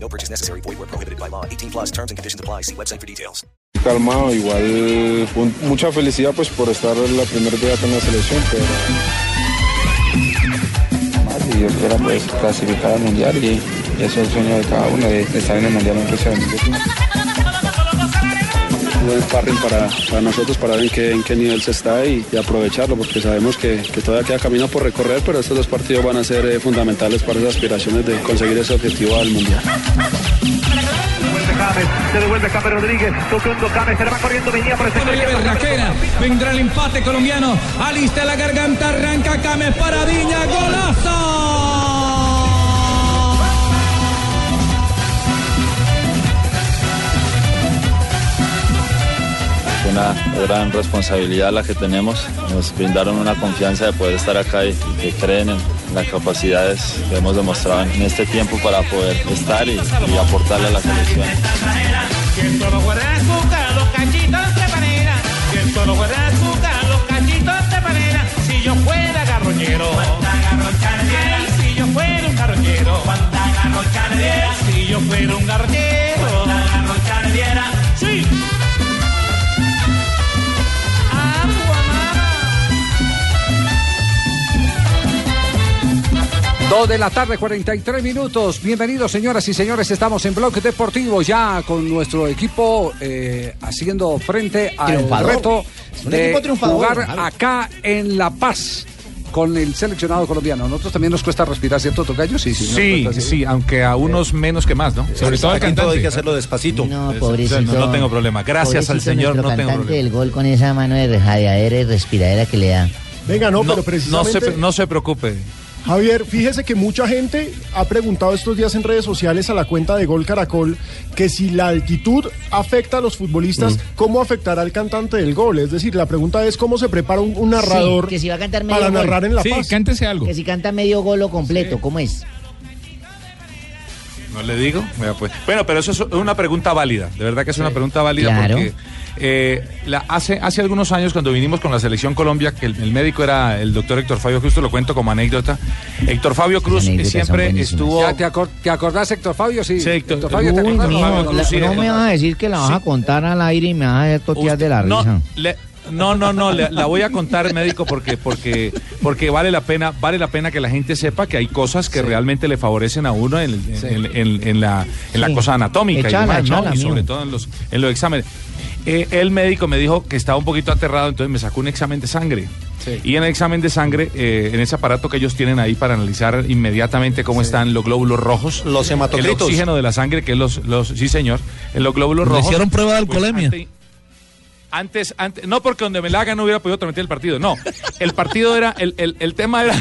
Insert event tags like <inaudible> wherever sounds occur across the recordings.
No purchase necessary. Void where prohibited by law. 18 plus terms and conditions apply. See website for details. Calmado, igual un- mucha felicidad pues por estar la primera día con la selección, pero si Dios quiera pues clasificar al mundial y, y ese es el sueño de cada uno de, de estar en el mundial en Rusia 2018. Buen sparring para, para nosotros para ver en qué, en qué nivel se está y, y aprovecharlo porque sabemos que, que todavía queda camino por recorrer, pero estos dos partidos van a ser eh, fundamentales para esas aspiraciones de conseguir ese objetivo al Mundial. Se devuelve Cape Rodríguez, tocando Cape, se le va corriendo, venía por el. Berraquera, vendrá el empate colombiano, alista la garganta, arranca Cames para Viña, golazo. Una gran responsabilidad la que tenemos. Nos brindaron una confianza de poder estar acá y, que creen en las capacidades que hemos demostrado en este tiempo para poder estar y, aportarle a la selección. Si yo fuera. Si yo fuera un garroñero. Dos de la tarde, 43 minutos. Bienvenidos, señoras y señores. Estamos en Bloque Deportivo ya con nuestro equipo eh, haciendo frente al Triunfador. reto de jugar acá en La Paz con el seleccionado colombiano. A nosotros también nos cuesta respirar, ¿cierto, Tocayo? Sí, sí. Sí, cuesta, sí, aunque a unos menos que más, ¿no? Sobre todo el todo cantante. hay que hacerlo despacito. No, pobrecito. no, no tengo problema. Gracias al Señor, no tengo problema. del gol con esa mano de rejadeadera y respiradera que le da. Venga, no, No, pero no precisamente... se, no se preocupe. Javier, fíjese que mucha gente ha preguntado estos días en redes sociales a la cuenta de Gol Caracol que si la altitud afecta a los futbolistas, Mm. ¿cómo afectará al cantante del gol? Es decir, la pregunta es cómo se prepara un, un narrador Sí, que si va a cantar medio para gol. narrar en La Sí, Paz. cántese algo. Que si canta medio gol o completo, ¿cómo es? No le digo. Pues. Bueno, pero eso es una pregunta válida. De verdad que es una pregunta válida Claro. porque eh, la- hace, hace algunos años cuando vinimos con la selección Colombia, que el, el médico era el doctor Héctor Fabio Cruz, te lo cuento como anécdota. Héctor Fabio Cruz siempre estuvo... ¿Ya te, acor- te acordás, Héctor Fabio? Sí. Sí, Héctor- Fabio, ¿te Uy, acordás? mijo, Fabio la- Cruz, sí, no me vas a decir que la vas a contar al aire y me vas a hacer totear de la no, risa. le- no, no, no, le- la voy a contar, médico, porque, porque, porque vale la pena, vale la pena que la gente sepa que hay cosas que realmente le favorecen a uno en, en- en- en- en la, en la Sí. cosa anatómica Echala, y demás, ¿no? echala, Y sobre todo en los, en los exámenes. Eh, el médico me dijo que estaba un poquito aterrado, entonces me sacó un examen de sangre. Sí. Y en el examen de sangre, eh, en ese aparato que ellos tienen ahí para analizar inmediatamente cómo están los glóbulos rojos, Los el hematocritos. oxígeno de la sangre, que es los, los sí señor, en los glóbulos Le rojos. hicieron prueba de pues, alcoholemia. ante- antes, antes, no porque donde me la haga no hubiera podido transmitir el partido, no. El partido era, el, el, el tema era,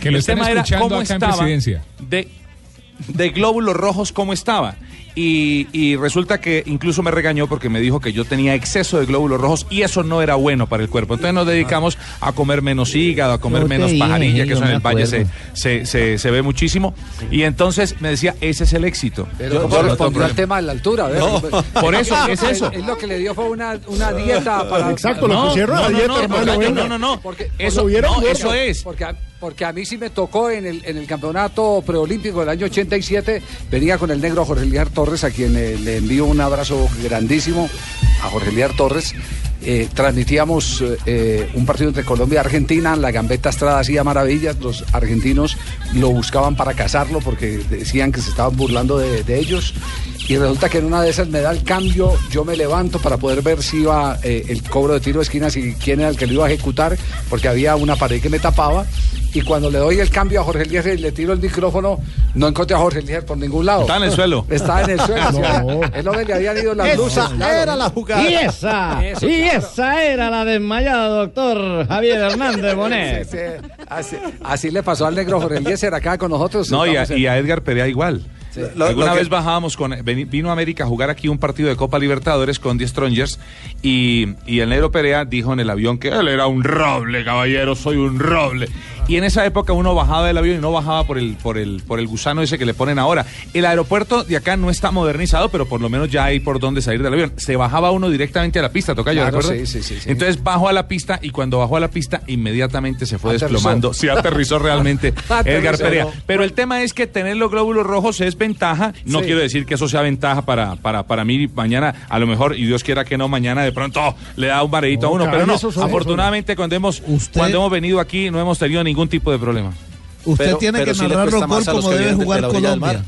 Que el tema era escuchando cómo estaba Presidencia. de, de glóbulos rojos cómo estaba. Y, y resulta que incluso me regañó porque me dijo que yo tenía exceso de glóbulos rojos y eso no era bueno para el cuerpo. Entonces nos dedicamos a comer menos hígado, a comer menos dije, pajarilla, que eso en el valle se, se, se, se ve muchísimo. Y entonces me decía, ese es el éxito. Pero Yo- ¿cómo yo respondió al tema de la altura? No, <laughs> por eso, es eso. Él lo que le dio fue una, una dieta para... Exacto, lo No, pusieron a no, la no, dieta, no, no, no, no, no. Porque Eso, eso es. Porque porque a mí sí me tocó en el, en el campeonato preolímpico del año 87, venía con el negro Jorge Liar Torres, a quien le envío un abrazo grandísimo a Jorge Liar Torres. Eh, transmitíamos eh, eh, un partido entre Colombia y Argentina, la gambeta Estrada hacía maravillas, los argentinos lo buscaban para cazarlo porque decían que se estaban burlando de, de ellos y resulta que en una de esas me da el cambio, yo me levanto para poder ver si iba eh, el cobro de tiro de esquinas y quién era el que lo iba a ejecutar, porque había una pared que me tapaba. Y cuando le doy el cambio a Jorge Elías y le tiro el micrófono, no encontré a Jorge Elías por ningún lado. Estaba en el suelo. Estaba en el suelo. <laughs> No. Es lo que le habían ido las Esa luces. claro. era la jugada. Y esa, Eso, y. esa era la desmayada, doctor Javier Hernández Bonet. <laughs> Sí, sí. Así, así le pasó al negro Jorge Eliezer acá con nosotros. No, y a, Estamos en- y a Edgar Perea igual. Lo- Alguna vez bajábamos con. Vino a América a jugar aquí un partido de Copa Libertadores con 10 Strongers y, y el negro Perea dijo en el avión que él era un roble, caballero, soy un roble. Y en esa época uno bajaba del avión y no bajaba por el, por el, por el gusano ese que le ponen ahora. El aeropuerto de acá no está modernizado, pero por lo menos ya hay por dónde salir del avión. Se bajaba uno directamente a la pista, toca yo, Claro, sí, sí, sí, sí. Entonces bajó a la pista y cuando bajó a la pista inmediatamente se fue Aterrizó. desplomando. Sí, aterrizó realmente. <laughs> Edgar Perea. Pero el tema es que tener los glóbulos rojos es ventaja. No quiero decir que eso sea ventaja para, para, para mí mañana, a lo mejor, y Dios quiera que no, mañana de pronto le da un mareito a No, uno. Pero no, afortunadamente cuando hemos, cuando hemos venido aquí no hemos tenido ningún tipo de problema. Usted Pero- tiene pero que le narrar los gol como debe jugar Colombia. mar.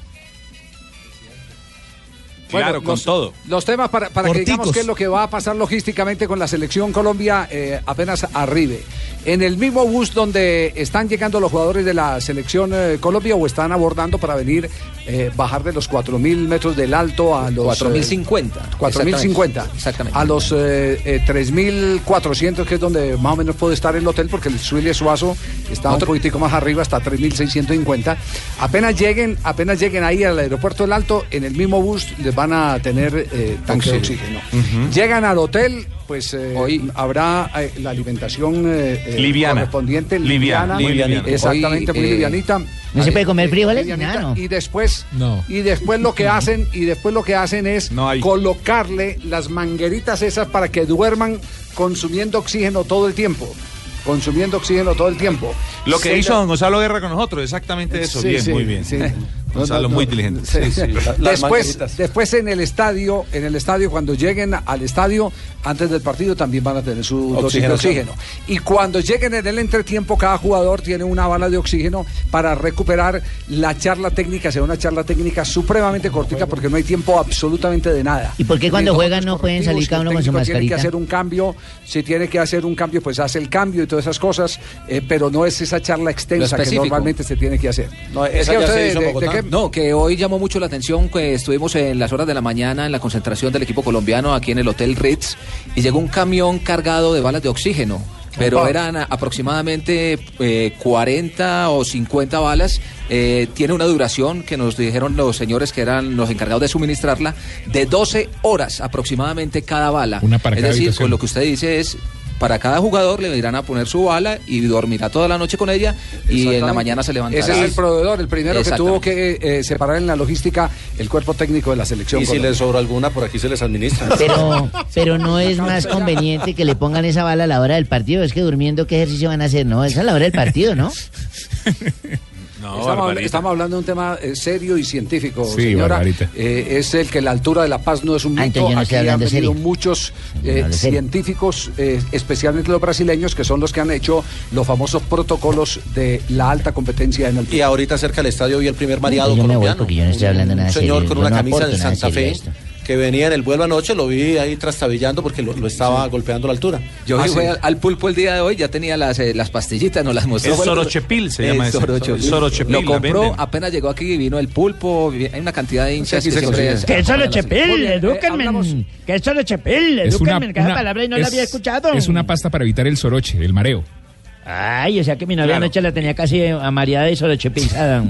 Claro, con los, todo. Los temas para, para que digamos qué es lo que va a pasar logísticamente con la selección Colombia eh, apenas arribe. En el mismo bus donde están llegando los jugadores de la selección eh, Colombia o están abordando para venir, eh, bajar de los 4.000 metros del alto a los... 4.050. 4.050. Exactamente. A los eh, eh, 3.400, que es donde más o menos puede estar el hotel, porque el Suile Suazo está un poquitico más arriba, hasta 3.650. Apenas lleguen, apenas lleguen ahí al aeropuerto del Alto, en el mismo bus les van a tener eh, tanque de oxígeno. Llegan al hotel, pues eh, habrá eh, la alimentación eh, Liviana. correspondiente, Liviana, liviana, muy liviana. exactamente, muy eh, livianita. ¿No se puede comer frijoles? livianita, Nada, no. Y después, No. y después lo que hacen, y después lo que hacen es No colocarle las mangueritas esas para que duerman consumiendo oxígeno todo el tiempo. Consumiendo oxígeno todo el tiempo. Lo que Se hizo la- don Gonzalo Guerra con nosotros, exactamente eso. Sí, bien, sí, muy bien. sí. <laughs> Gonzalo, No, no, muy no. inteligente. Sí, sí. Después, después en el estadio, en el estadio, cuando lleguen al estadio, antes del partido también van a tener su dosis de oxígeno. Y cuando lleguen en el entretiempo, cada jugador tiene una bala de oxígeno para recuperar la charla técnica, sea una charla técnica supremamente cortica porque no hay tiempo absolutamente de nada. ¿Y por qué cuando juegan no pueden salir cada uno con su técnico Tiene que mascarita? hacer un cambio, si tiene que hacer un cambio, pues hace el cambio y todas esas cosas, eh, pero no es esa charla extensa que normalmente se tiene que hacer. No, Es que ya se usted hizo en de- de No, que hoy llamó mucho la atención que estuvimos en las horas de la mañana en la concentración del equipo colombiano aquí en el Hotel Ritz y llegó un camión cargado de balas de oxígeno. Pero Opa. eran aproximadamente eh, 40 o 50 balas. Eh, tiene una duración que nos dijeron los señores que eran los encargados de suministrarla de 12 horas aproximadamente cada bala. Una es decir, con lo que usted dice es para cada jugador le irán a poner su bala y dormirá toda la noche con ella y en la mañana se levantará. Ese es el proveedor, el primero que tuvo que eh, separar en la logística el cuerpo técnico de la selección. Y si les sobra alguna, por aquí se les administra. Pero, pero no es más conveniente que le pongan esa bala a la hora del partido. Es que durmiendo, ¿qué ejercicio van a hacer? No, es a la hora del partido, ¿no? <laughs> estamos, habla- estamos hablando de un tema eh, serio y científico, Sí, señora. Eh, es el que la altura de la paz no es un Ah, mito. yo no Aquí han venido muchos eh, científicos, eh, especialmente los brasileños, que son los que han hecho los famosos protocolos de la alta competencia en el Y ahorita cerca del estadio vi el primer mareado colombiano. porque yo no estoy hablando nada Un señor serio. con Yo una no camisa aporto de nada Santa Fe esto. Que venía en el vuelo anoche, lo vi ahí trastabillando porque lo, lo estaba golpeando la altura. Yo Ah, vi sí. fue al, al pulpo el día de hoy, ya tenía las, eh, las pastillitas, nos las mostró. El sorochepil se El llama sorochepil. Sorochepil, Lo la compró, apenas llegó aquí, vino el pulpo, hay una cantidad de hinchas aquí que se siempre... la Muy bien, eh, edúquenme. hablamos- Que eso lo chepil, Es una, edúquenme. una- palabra no la es- había escuchado. Es una pasta para evitar el soroche, el mareo. Ay, o sea que mi novia Claro. anoche la tenía casi amareada y solo chepilzada.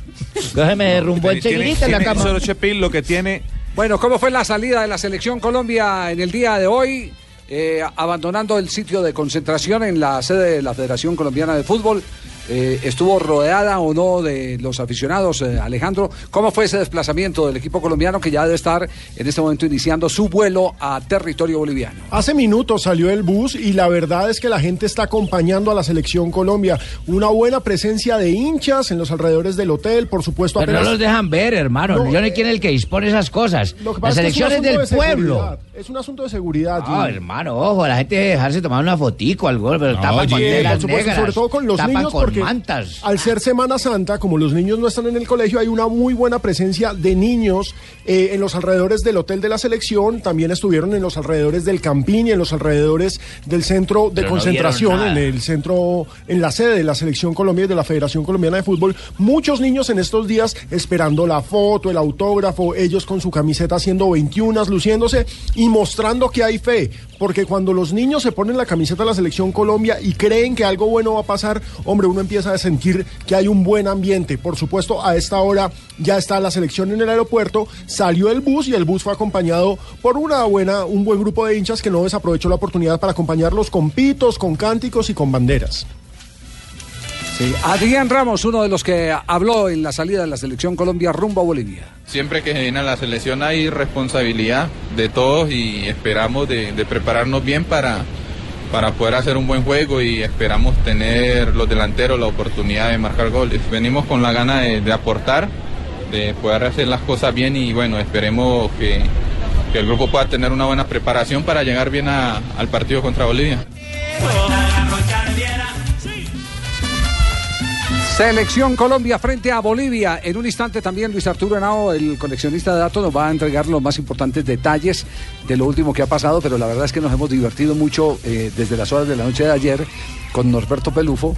<laughs> Cógeme derrumbó enseguidita en la cama. Sorochepil lo que tiene Bueno, ¿cómo fue la salida de la selección Colombia en el día de hoy? Eh, abandonando el sitio de concentración en la sede de la Federación Colombiana de Fútbol. Eh, ¿Estuvo rodeada o no de los aficionados, eh, Alejandro? ¿Cómo fue ese desplazamiento del equipo colombiano que ya debe estar en este momento iniciando su vuelo a territorio boliviano? Hace minutos salió el bus y la verdad es que la gente está acompañando a la selección Colombia. Una buena presencia de hinchas en los alrededores del hotel, por supuesto. Pero no los dejan ver, hermano. No, Yo no sé quién es el que dispone esas cosas. Lo que Las pasa es elecciones del de pueblo. Es un asunto de seguridad. No, hermano, ojo, la gente debe dejarse tomar una fotico, algo, pero No, tapan oye, por supuesto, negras, sobre todo con los tapan niños, con porque mantas. al ser Semana Santa, como los niños no están en el colegio, hay una muy buena presencia de niños eh, en los alrededores del hotel de la selección. También estuvieron en los alrededores del Campín y en los alrededores del centro de Pero concentración, en el centro, en la sede de la selección Colombia y de la Federación Colombiana de Fútbol. Muchos niños en estos días esperando la foto, el autógrafo, ellos con su camiseta haciendo 21, luciéndose y mostrando que hay fe. Porque cuando los niños se ponen la camiseta de la selección Colombia y creen que algo bueno va a pasar, hombre, uno empieza a sentir que hay un buen ambiente. Por supuesto, a esta hora ya está la selección en el aeropuerto, salió el bus y el bus fue acompañado por una buena, un buen grupo de hinchas que no desaprovechó la oportunidad para acompañarlos con pitos, con cánticos y con banderas. Sí, Adrián Ramos, uno de los que habló en la salida de la selección Colombia rumbo a Bolivia. Siempre que se viene a la selección hay responsabilidad de todos y esperamos de, de prepararnos bien para, para poder hacer un buen juego y esperamos tener los delanteros la oportunidad de marcar goles. Venimos con la gana de, aportar, de poder hacer las cosas bien y bueno, esperemos que, que el grupo pueda tener una buena preparación para llegar bien al partido contra Bolivia. Selección Colombia frente a Bolivia. En un instante también Luis Arturo Henao, el coleccionista de datos, nos va a entregar los más importantes detalles de lo último que ha pasado, pero la verdad es que nos hemos divertido mucho eh, desde las horas de la noche de ayer con Norberto Pelufo.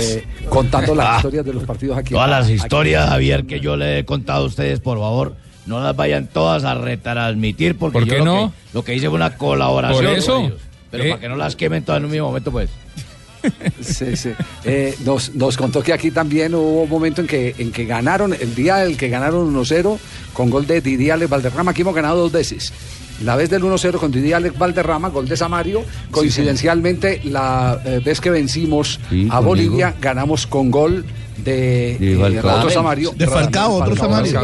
eh, contando las historias de los partidos aquí. Todas las aquí- historias, Javier, que yo le he contado a ustedes, por favor, no las vayan todas a retransmitir, porque ¿Por yo qué lo, que, lo que hice fue una colaboración Por eso. con ellos. Pero Eh. para que no las quemen todas en un mismo momento, pues. Sí, sí. Eh, nos, nos contó que aquí también hubo un momento en que, en que ganaron, el día en el que ganaron 1-0 con gol de Didier Alex Valderrama, aquí hemos ganado dos veces. La vez del 1-0 con Didier Alex Valderrama, gol de Samario. Coincidencialmente, la eh, vez que vencimos Sí, a conmigo. Bolivia, ganamos con gol de, De eh, Falcao. otro Samario. De Falcao, otro Samario.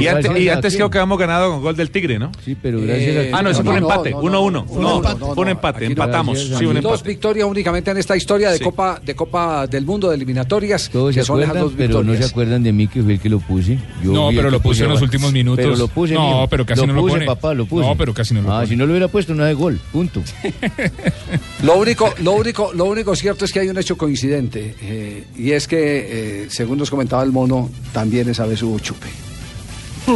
Y antes, y creo que habíamos ganado con gol del Tigre, ¿no? Sí, pero gracias a Ah, no, ese fue un empate, 1-1. Fue un No, empate. fue un empate, empatamos. Sí, un Dios. Dos empate. victorias únicamente en esta historia de Sí. Copa de Copa del Mundo de eliminatorias, Todos que se son acuerdan, pero no se acuerdan de mí que fue el que lo puse. Yo No, pero lo puse en los últimos minutos. Pero lo puse, No, pero casi no lo puse, papá, lo puse. No, pero casi no lo Ah, pone. si no lo hubiera puesto, no hay gol. Punto. <laughs> Lo único, lo único, lo único cierto es que hay un hecho coincidente eh, y es que, eh, según nos comentaba el mono, también esa vez hubo chupe.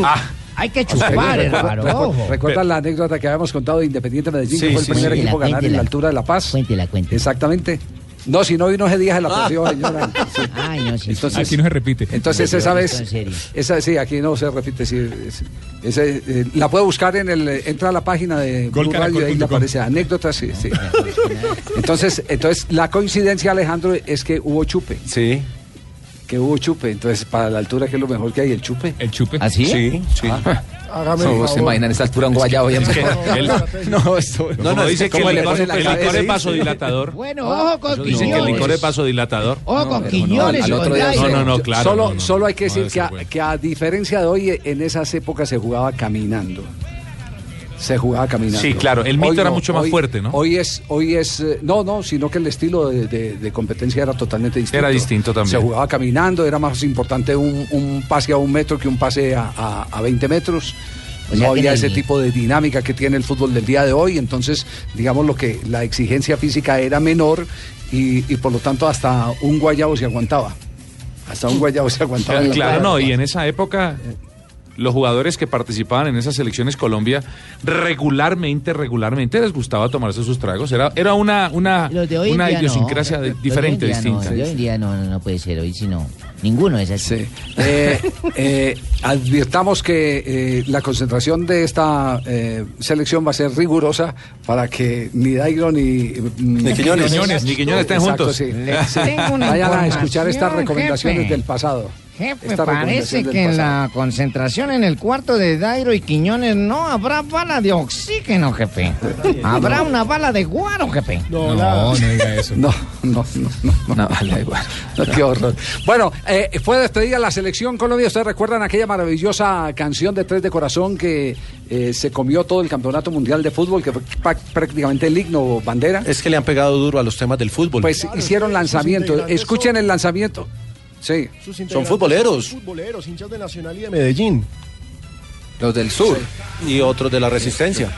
Ah, Hay que ¿Recuerda- chupar, hermano. recuerda-. ¿Recuerdan la anécdota que habíamos contado de Independiente Medellín, Sí, que fue el sí, primer sí. equipo a ganar en la altura de La Paz? Cuéntela, cuéntela. Exactamente. No, si no vino ese día se la perdió, señora. Sí. Ay, no, sí. Entonces- Aquí no se repite. Entonces esa vez, en serio. esa sí, aquí no se repite, sí, es- ese, eh, la puede buscar en el, eh, entra a la página de Blue Radio y ahí le aparece anécdotas, sí, sí. Entonces, entonces la coincidencia, Alejandro, es que hubo chupe. Sí. Que hubo chupe, entonces para la altura que es lo mejor que hay, el chupe. ¿El chupe? ¿Ah, sí? Sí, sí. Hágame No, el ¿Se imaginan esta altura un guayabo? ya? Es que <laughs> No, esto... No, no, dice que ¿cómo el le licor, el licor es vasodilatador. Bueno, ojo con Dice que el Quiñones. licor es vasodilatador. Ojo con pero no, Quiñones. No, no, no, claro. solo, no, no. solo hay que No, decir a, que a diferencia de hoy, en esas épocas se jugaba caminando. Se jugaba caminando. Sí, claro, el mito era mucho más fuerte, ¿no? Hoy es, hoy es, eh, no, no, sino que el estilo de, de- de competencia era totalmente distinto. Era distinto también. Se jugaba caminando, era más importante un, un pase a un metro que un pase a, a- a 20 metros. O sea no había ese tipo de dinámica que tiene el fútbol del día de hoy, entonces digamos lo que la exigencia física era menor y, y por lo tanto hasta un guayabo se aguantaba. Hasta un guayabo se aguantaba. Claro, no, y en esa época los jugadores que participaban en esas selecciones Colombia regularmente, regularmente les gustaba tomarse sus tragos. Era, era una, una, una no. idiosincrasia de- diferente, no, distinta. de hoy en día no, no, no puede ser hoy, sino ninguno es así. Sí. Eh, eh, advirtamos que eh, la concentración de esta eh, selección va a ser rigurosa para que ni Dairo ni, mm, Ni Quiñones. Quiñones, ni Quiñones estén Exacto, juntos. sí. Vayan a escuchar estas recomendaciones jefe. del pasado. Jefe, Esta parece que en la concentración en el cuarto de Dairo y Quiñones no habrá bala de oxígeno, jefe. Habrá una bala de guaro, jefe. No, No, no diga eso. <laughs> No, no, no, no. No, vale, igual. No, qué horror. Bueno, eh, fue despedida la selección Colombia. ¿Ustedes recuerdan aquella maravillosa canción de Tres de Corazón que eh, se comió todo el campeonato mundial de fútbol, que fue prácticamente el himno bandera? Es que le han pegado duro a los temas del fútbol. Pues hicieron lanzamiento. Escuchen el lanzamiento. Sí. Sus Son futboleros. son Futboleros, hinchas de Nacional y de Medellín. Los del sur. Y otros de la resistencia.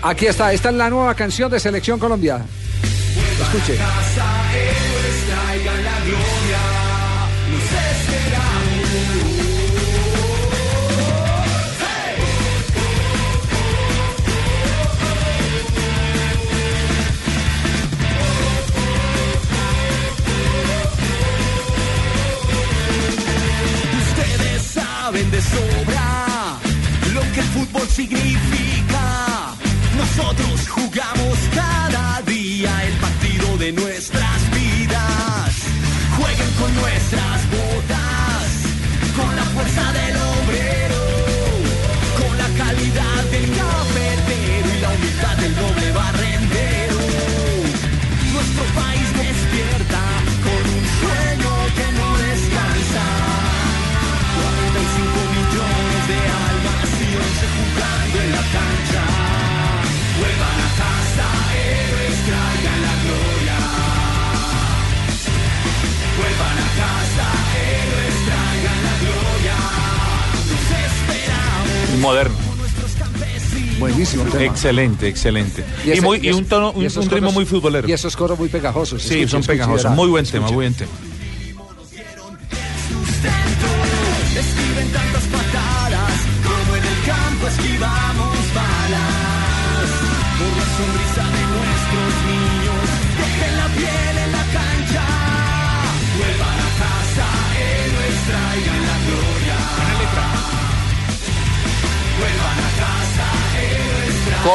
Aquí está. Esta es la nueva canción de Selección Colombia. Escuche. Tema. Excelente, excelente. Y, ese- muy, y un tono, un, ritmo coros- muy futbolero. Y esos coros muy pegajosos. Sí, son pegajosos. Muy buen tema, muy buen tema.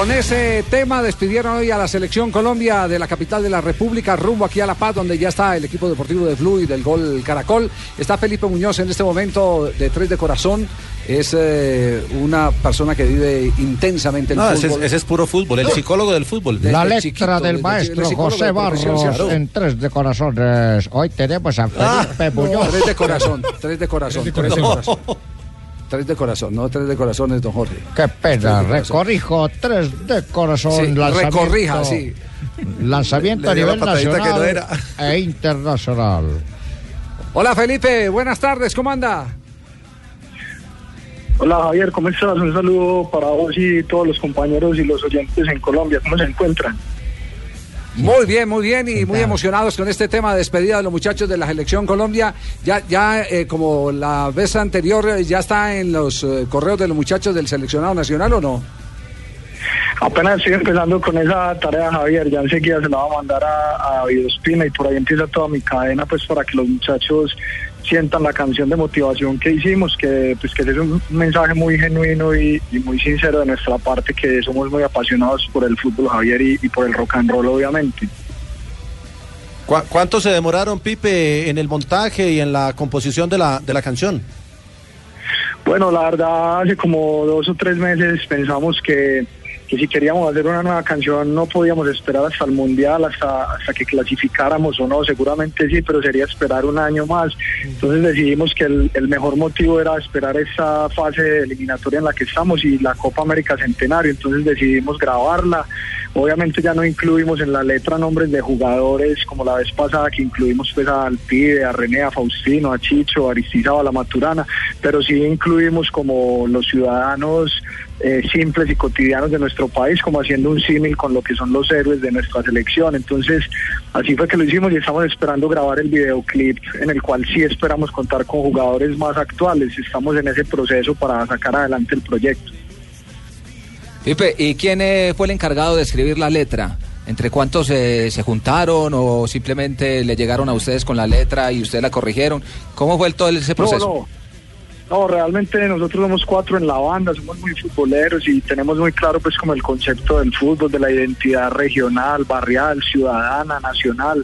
Con ese tema despidieron hoy a la selección Colombia de la capital de la República, rumbo aquí a La Paz, donde ya está el equipo deportivo de Flu y del Gol Caracol. Está Felipe Muñoz en este momento de Tres de Corazón. Es eh, una persona que vive intensamente el No, ese, fútbol. es- ese es puro fútbol, el psicólogo del fútbol. La letra chiquito, del maestro José Barros en Tres de Corazones. Hoy tenemos a Felipe Muñoz. Tres de corazón, tres de corazón, Tres tres de corazón. corazón. Tres de corazón, no tres de corazones, don Jorge. Qué pena, recorrijo, tres de corazón. Sí, lanzamiento, recorrija, sí. Lanzamiento <laughs> Le a nivel patadita que no nacional e internacional. Hola Felipe, buenas tardes, ¿cómo anda? Hola Javier, ¿cómo estás? Un saludo para vos y todos los compañeros y los oyentes en Colombia. ¿Cómo se encuentran? Muy bien, muy bien y muy emocionados con este tema de despedida de los muchachos de la selección Colombia. Ya, ya eh, como la vez anterior, eh, ya está en los eh, correos de los muchachos del seleccionado nacional o no? Apenas estoy empezando con esa tarea, Javier. Ya enseguida se la va a mandar a, a y por ahí empieza toda mi cadena, pues para que los muchachos sientan la canción de motivación que hicimos, que pues que ese es un mensaje muy genuino y, y muy sincero de nuestra parte, que somos muy apasionados por el fútbol, Javier, y, y por el rock and roll, obviamente. ¿Cu- ¿Cuánto se demoraron, Pipe, en el montaje y en la composición de la, de la canción? Bueno, la verdad, hace como dos o tres meses pensamos que, que si queríamos hacer una nueva canción no podíamos esperar hasta el Mundial, hasta, hasta que clasificáramos o no, seguramente sí, pero sería esperar un año más. Entonces decidimos que el, el mejor motivo era esperar esta fase eliminatoria en la que estamos y la Copa América Centenario, entonces decidimos grabarla. Obviamente ya no incluimos en la letra nombres de jugadores como la vez pasada que incluimos pues a Alpide, a René, a Faustino, a Chicho, a Aristizábal, a Maturana, pero sí incluimos como los ciudadanos eh, simples y cotidianos de nuestro país, como haciendo un símil con lo que son los héroes de nuestra selección. Entonces, así fue que lo hicimos y estamos esperando grabar el videoclip en el cual sí esperamos contar con jugadores más actuales. Estamos en ese proceso para sacar adelante el proyecto. Pipe, ¿y quién eh, fue el encargado de escribir la letra? ¿Entre cuántos eh, se juntaron o simplemente le llegaron a ustedes con la letra y ustedes la corrigieron? ¿Cómo fue el, todo ese proceso? No, no. No, realmente nosotros somos cuatro en la banda, somos muy futboleros y tenemos muy claro pues como el concepto del fútbol, de la identidad regional, barrial, ciudadana, nacional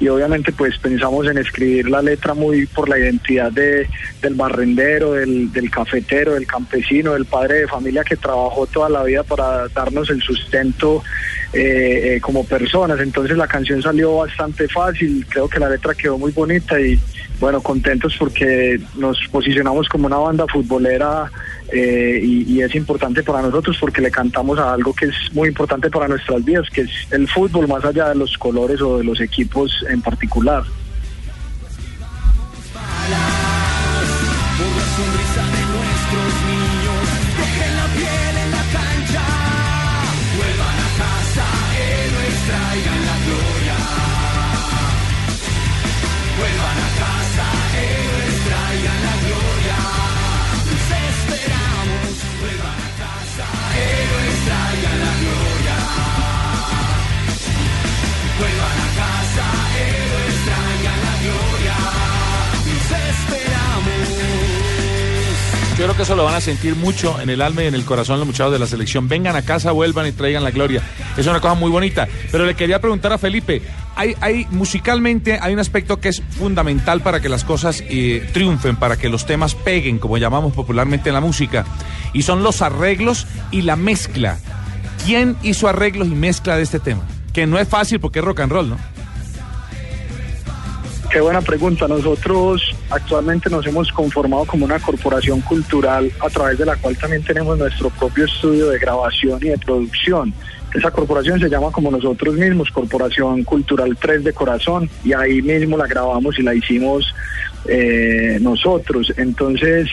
y obviamente pues pensamos en escribir la letra muy por la identidad de, del barrendero, del, del cafetero, del campesino, del padre de familia que trabajó toda la vida para darnos el sustento eh, eh, como personas. Entonces la canción salió bastante fácil, creo que la letra quedó muy bonita y bueno, contentos porque nos posicionamos como una banda futbolera eh, y, y es importante para nosotros porque le cantamos a algo que es muy importante para nuestras vidas, que es el fútbol más allá de los colores o de los equipos en particular. Yo creo que eso lo van a sentir mucho en el alma y en el corazón los muchachos de la selección. Vengan a casa, vuelvan y traigan la gloria. Es una cosa muy bonita. Pero le quería preguntar a Felipe, hay, hay musicalmente hay un aspecto que es fundamental para que las cosas eh, triunfen, para que los temas peguen, como llamamos popularmente en la música, y son los arreglos y la mezcla. ¿Quién hizo arreglos y mezcla de este tema? Que no es fácil porque es rock and roll, ¿no? Qué buena pregunta. Nosotros actualmente nos hemos conformado como una corporación cultural a través de la cual también tenemos nuestro propio estudio de grabación y de producción. Esa corporación se llama como nosotros mismos, Corporación Cultural 3 de Corazón, y ahí mismo la grabamos y la hicimos eh, nosotros. Entonces,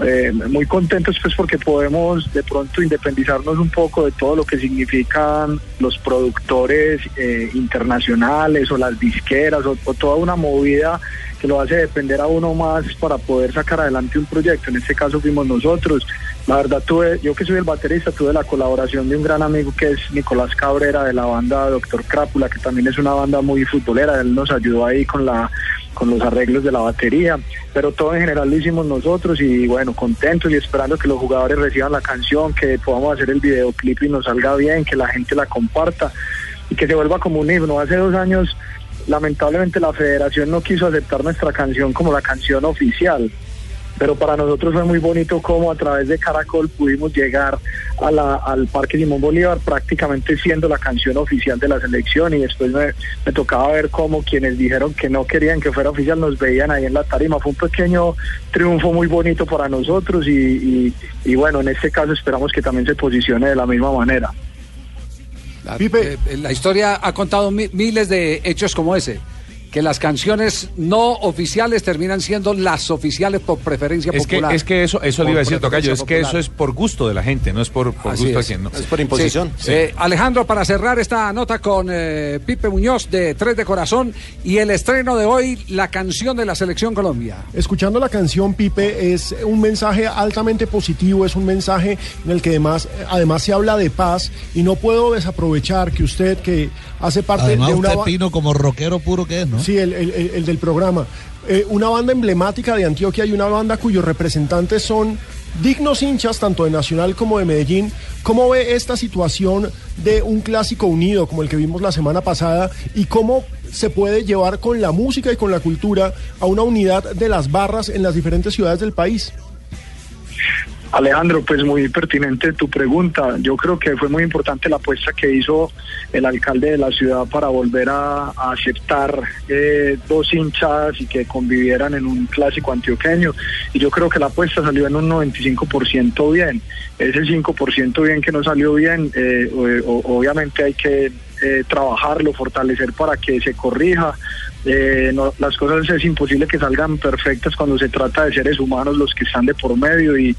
eh, muy contentos pues porque podemos de pronto independizarnos un poco de todo lo que significan los productores eh, internacionales o las disqueras o, o toda una movida que lo hace depender a uno más para poder sacar adelante un proyecto. En este caso fuimos nosotros. La verdad tuve, yo que soy el baterista, tuve la colaboración de un gran amigo que es Nicolás Cabrera de la banda Doctor Crápula, que también es una banda muy futbolera. Él nos ayudó ahí con la con los arreglos de la batería, pero todo en general lo hicimos nosotros y bueno, contentos y esperando que los jugadores reciban la canción, que podamos hacer el videoclip y nos salga bien, que la gente la comparta y que se vuelva como un himno. Hace dos años lamentablemente la federación no quiso aceptar nuestra canción como la canción oficial. Pero para nosotros fue muy bonito cómo a través de Caracol pudimos llegar a la- al Parque Simón Bolívar prácticamente siendo la canción oficial de la selección y después me, me tocaba ver cómo quienes dijeron que no querían que fuera oficial nos veían ahí en la tarima. Fue un pequeño triunfo muy bonito para nosotros y, y- y bueno, en este caso esperamos que también se posicione de la misma manera. La, eh, la historia ha contado mi- miles de hechos como ese. Que las canciones no oficiales terminan siendo las oficiales por preferencia Es que, popular. es que eso, eso Por le iba a decir Tocayo, es que eso es por gusto de la gente, no es por, por Así gusto es. a quien no. Sí. Eh, Alejandro, para cerrar esta nota con eh, Pipe Muñoz de Tres de Corazón y el estreno de hoy, la canción de la Selección Colombia. Escuchando la canción Pipe es un mensaje altamente positivo, es un mensaje en el que además, además se habla de paz y no puedo desaprovechar que usted que hace parte Además, de una usted, Pino, como rockero puro que es, ¿no? Sí, el, el- el- el del programa. Eh, una banda emblemática de Antioquia y una banda cuyos representantes son dignos hinchas tanto de Nacional como de Medellín. ¿Cómo ve esta situación de un clásico unido como el que vimos la semana pasada y cómo se puede llevar con la música y con la cultura a una unidad de las barras en las diferentes ciudades del país? Alejandro, pues muy pertinente tu pregunta. Yo creo que fue muy importante la apuesta que hizo el alcalde de la ciudad para volver a, aceptar eh, dos hinchas y que convivieran en un clásico antioqueño. Y yo creo que la apuesta salió en un 95% bien. Ese 5% bien que no salió bien, eh, obviamente hay que eh, trabajarlo, fortalecer para que se corrija. Eh, no- las cosas es imposible que salgan perfectas cuando se trata de seres humanos los que están de por medio y,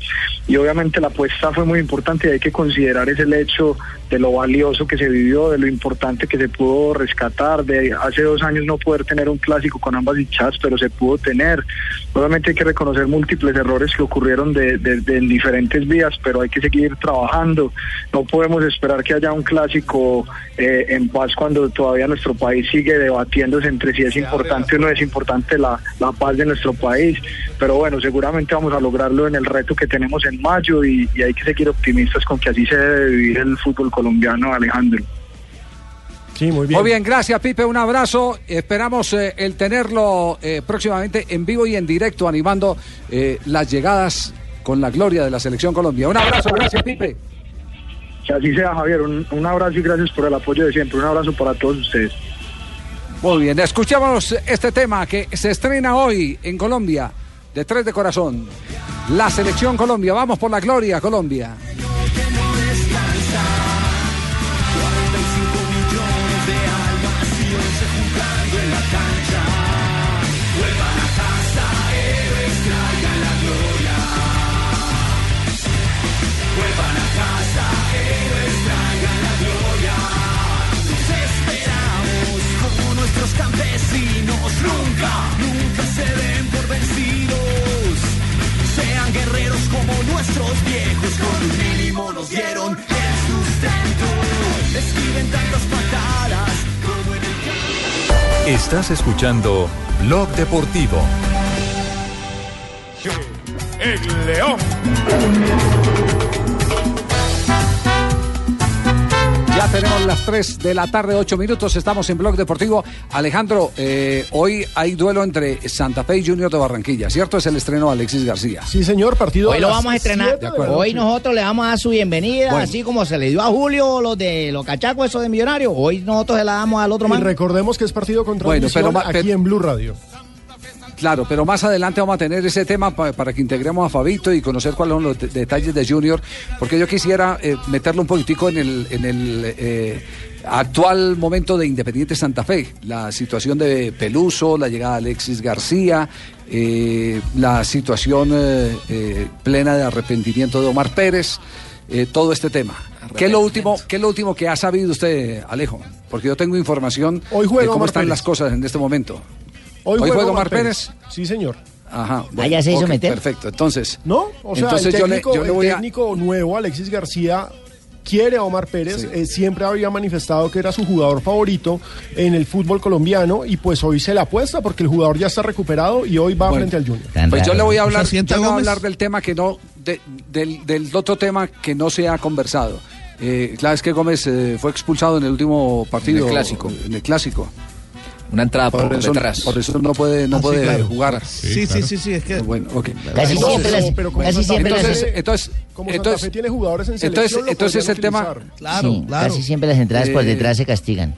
y obviamente la apuesta fue muy importante y hay que considerar ese el hecho de lo valioso que se vivió, de lo importante que se pudo rescatar, de hace dos años no poder tener un clásico con ambas hinchadas, pero se pudo tener. Obviamente hay que reconocer múltiples errores que ocurrieron de, de- de- en diferentes vías, pero hay que seguir trabajando. No podemos esperar que haya un clásico eh, en paz cuando todavía nuestro país sigue debatiéndose entre si es importante o no es importante la, la paz de nuestro país. Pero bueno, seguramente vamos a lograrlo en el reto que tenemos en mayo y, y hay que seguir optimistas con que así se debe vivir el fútbol colombiano, Alejandro. Sí, muy Muy bien, gracias Pipe, un abrazo. Esperamos eh, el tenerlo eh, próximamente en vivo y en directo animando eh, las llegadas con la gloria de la Selección Colombia. Un abrazo, gracias Pipe. Que así sea, Javier. Un, un abrazo y gracias por el apoyo de siempre. Un abrazo para todos ustedes. Muy bien, escuchamos este tema que se estrena hoy en Colombia, de Tres de Corazón. La Selección Colombia, vamos por la gloria Colombia. Nunca, nunca se den por vencidos. Sean guerreros como nuestros viejos. Con un mínimo nos dieron el sustento. Escriben tantas patadas como en el Estás escuchando Blog Deportivo. El León. Ya tenemos las 3 de la tarde, 8 minutos, estamos en Blog Deportivo. Alejandro, eh, hoy hay duelo entre Santa Fe y Junior de Barranquilla, ¿cierto? Es el estreno de Alexis García. Sí, señor, partido Hoy lo vamos a estrenar. De acuerdo. Hoy nosotros le vamos a dar su bienvenida, Bueno. así como se le dio a Julio los de los cachacos, esos de Millonarios. Hoy nosotros se la damos al otro Y man. recordemos que es partido contra Bueno, pero aquí pero- en Blue Radio. Claro, pero más adelante vamos a tener ese tema pa- para que integremos a Fabito y conocer cuáles son los de- detalles de Junior, porque yo quisiera eh, meterlo un poquitico en el, en el eh, Actual momento de Independiente Santa Fe, la situación de Peluso, la llegada de Alexis García, eh, la situación eh, eh, plena de arrepentimiento de Omar Pérez, todo este tema. ¿Qué es, lo último, ¿Qué es lo último que ha sabido usted, Alejo? Porque yo tengo información Hoy juega de cómo Omar están Pérez. las cosas en este momento. Hoy, ¿Hoy juega Omar Pérez? Sí, señor. Ajá. Ah, ya se hizo meter. Perfecto, entonces. ¿No? O sea, entonces el yo le- técnico, yo le el voy a- técnico nuevo, Alexis García, quiere a Omar Pérez. Sí. eh, siempre había manifestado que era su jugador favorito en el fútbol colombiano y pues hoy se la apuesta porque el jugador ya está recuperado y hoy va Bueno. frente al Junior. Pues yo le voy a hablar, ¿Se siente yo le voy a hablar del tema que no, de- del, del otro tema que no se ha conversado. Eh, claro, es que Gómez eh, fue expulsado en el último partido. En el clásico. En el clásico. Una entrada por, eso, detrás. por eso no puede, no Ah, sí, puede claro. jugar. Sí, sí, sí, sí, es que. Bueno, ok. Casi Entonces- siempre las- pero como casi Santa siempre Fe las- entonces, entonces, Como Santa entonces, Fe tiene jugadores en selección, entonces, entonces podrían el tema. Claro, Sí, claro. Casi siempre las entradas por Eh, detrás se castigan.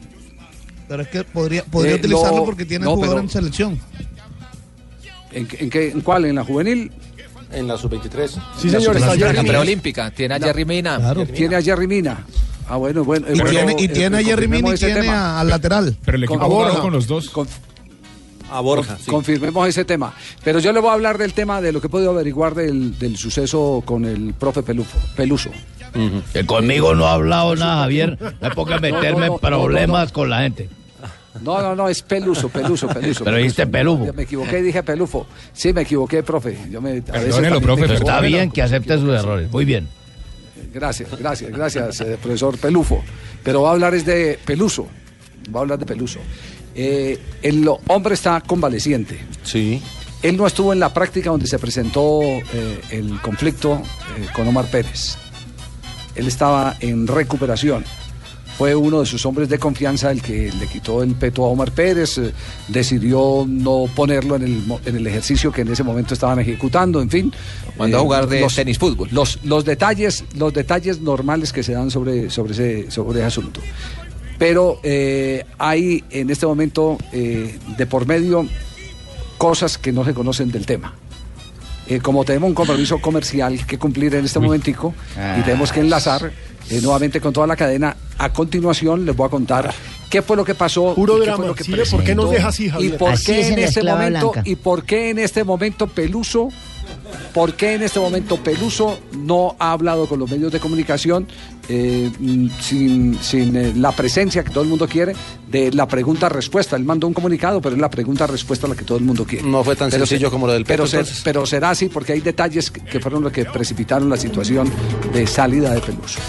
Pero es que podría, podría Eh, utilizarlo no, porque tiene no, jugador pero- en selección. ¿En, qué- en, qué- en cuál? ¿En la juvenil? En la sub-23. Sí, señor, está La Jerry Mina. preolímpica. Tiene a Jerry Mina. Claro. Tiene a Jerry Mina. Ah, bueno, bueno. Y bueno, tiene, y eh, tiene a Jerry Mina y tiene al lateral. Pero el equipo Con- Borja. con los dos. Con- A Borja, sí. Confirmemos ese tema. Pero yo le voy a hablar del tema de lo que he podido averiguar del, del suceso con el profe Pelufo, Peluso. Que conmigo no ha hablado nada, Javier. No es porque meterme en problemas con la gente. No, no, no, es Peluso, Peluso, <laughs> Peluso. Pero dijiste Pelufo. Me equivoqué y dije Pelufo. Sí, me equivoqué, profe. Yo me, a veces Perdónelo, profe, equivoco. Está bien que acepte sus errores. Muy bien. Gracias, gracias, gracias, eh, profesor Pelufo. Pero va a hablar es de Peluso. Va a hablar de Peluso. Eh, el hombre está convaleciente. Sí. Él no estuvo en la práctica donde se presentó eh, el conflicto con Omar Pérez. Él estaba en recuperación. Fue uno de sus hombres de confianza el que le quitó el peto a Omar Pérez, eh, decidió no ponerlo en el, en el ejercicio que en ese momento estaban ejecutando, en fin. Mandó a Eh, jugar de los- tenis fútbol. Los, los, detalles, los detalles normales que se dan sobre, sobre, ese, sobre ese asunto. Pero eh, hay en este momento eh, de por medio cosas que no se conocen del tema. Eh, como tenemos un compromiso comercial que cumplir en este momentico y tenemos que enlazar eh, nuevamente con toda la cadena, a continuación les voy a contar qué fue lo que pasó, Puro y qué drama. fue lo que Sí, ¿por qué nos deja así, y Javier? por Así qué es en en la este esclava momento blanca. y por qué en este momento Peluso ¿Por qué en este momento Peluso no ha hablado con los medios de comunicación eh, mm, sin, sin, eh, la presencia que todo el mundo quiere de la pregunta-respuesta? Él mandó un comunicado, pero es la pregunta-respuesta la que todo el mundo quiere. No fue tan Pero sencillo se- como lo del pero, peto, se- entonces. pero será así porque hay detalles que, que fueron los que precipitaron la situación de salida de Peluso.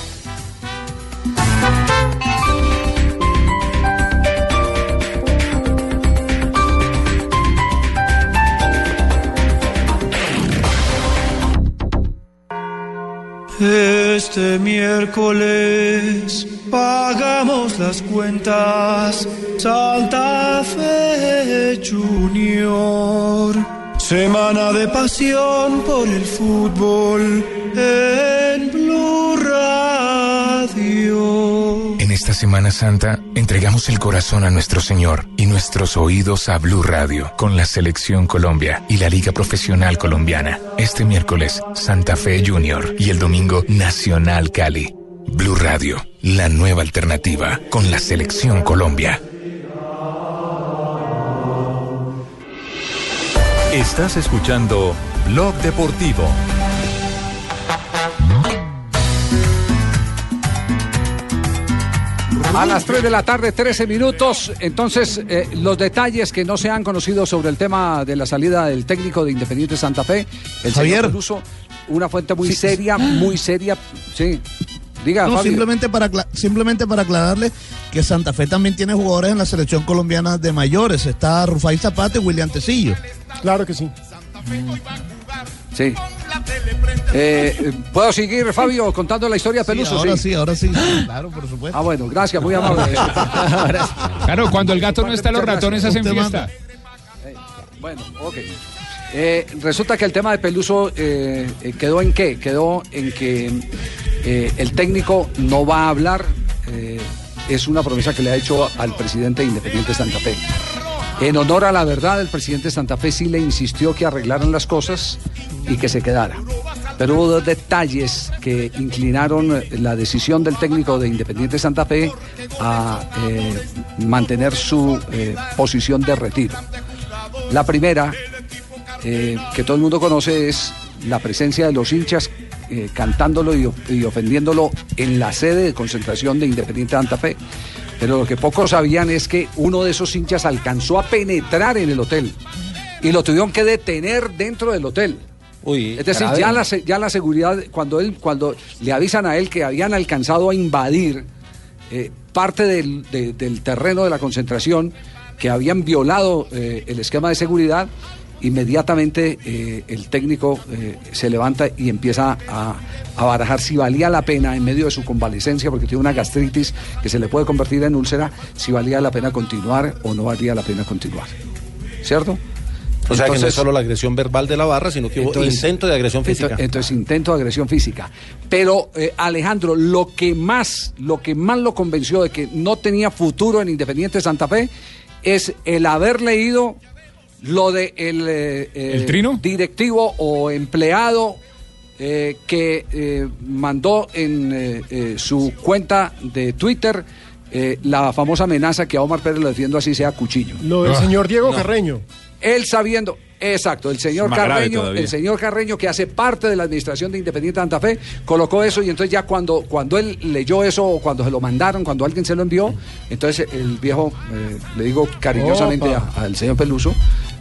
Este miércoles pagamos las cuentas. Santa Fe Junior. Semana de pasión por el fútbol en Blue Radio. Esta Semana Santa entregamos el corazón a nuestro Señor y nuestros oídos a Blue Radio con la Selección Colombia y la Liga Profesional Colombiana. Este miércoles, Santa Fe Junior y el domingo, Nacional Cali. Blue Radio, la nueva alternativa con la Selección Colombia. Estás escuchando Blog Deportivo. A las 3 de la tarde, 13 minutos. Entonces, eh, los detalles que no se han conocido sobre el tema de la salida del técnico de Independiente Santa Fe, el Javier. señor Peluso, una fuente muy seria, muy seria. Sí. Diga, No, Fabio. simplemente para, simplemente para aclararle que Santa Fe también tiene jugadores en la selección colombiana de mayores. Está Rufai Zapata y William Tecillo. Claro que sí. Sí. Eh, eh, ¿Puedo seguir, Fabio, contando la historia de Sí, Peluso? ahora sí, ahora sí. Claro, por supuesto. Ah, bueno, gracias, muy amable. <laughs> Claro, cuando el gato no está, los ratones hacen fiesta. manda. Bueno, ok. Eh, resulta que el tema de Peluso eh, eh, quedó en qué? Quedó en que eh, el técnico no va a hablar. eh, es una promesa que le ha hecho al presidente de Independiente Santa Fe. En honor a la verdad, el presidente de Santa Fe sí le insistió que arreglaran las cosas y que se quedara. Pero hubo dos detalles que inclinaron eh, la decisión del técnico de Independiente Santa Fe a eh, mantener su eh, posición de retiro. La primera, que todo el mundo conoce, es la presencia de los hinchas cantándolo y, y ofendiéndolo en la sede de concentración de Independiente Santa Fe. Pero lo que pocos sabían es que uno de esos hinchas alcanzó a penetrar en el hotel y lo tuvieron que detener dentro del hotel. Es decir, ya la, se- ya la seguridad, cuando él, cuando le avisan a él que habían alcanzado a invadir eh, parte del, de- del terreno de la concentración, que habían violado eh, el esquema de seguridad, inmediatamente eh, el técnico eh, se levanta y empieza a, a barajar si valía la pena en medio de su convalecencia, porque tiene una gastritis que se le puede convertir en úlcera, si valía la pena continuar o no valía la pena continuar. ¿Cierto? O sea que no es solo la agresión verbal de la barra, sino que hubo entonces- intento de agresión física. Entonces, entonces, intento de agresión física. Pero eh, Alejandro, lo que más, lo que más lo convenció de que no tenía futuro en Independiente Santa Fe es el haber leído lo de el, eh, eh, ¿El trino? directivo o empleado eh, que eh, mandó en eh, eh, su cuenta de Twitter eh, la famosa amenaza que a Omar Pérez lo defiendo así sea cuchillo. Lo del Ah. señor Diego No. Carreño. Él sabiendo, exacto, el señor Carreño, el señor Carreño que hace parte de la administración de Independiente Santa Fe, colocó eso y entonces ya cuando, cuando él leyó eso o cuando se lo mandaron, cuando alguien se lo envió, entonces el viejo, eh, le digo cariñosamente a- al señor Peluso,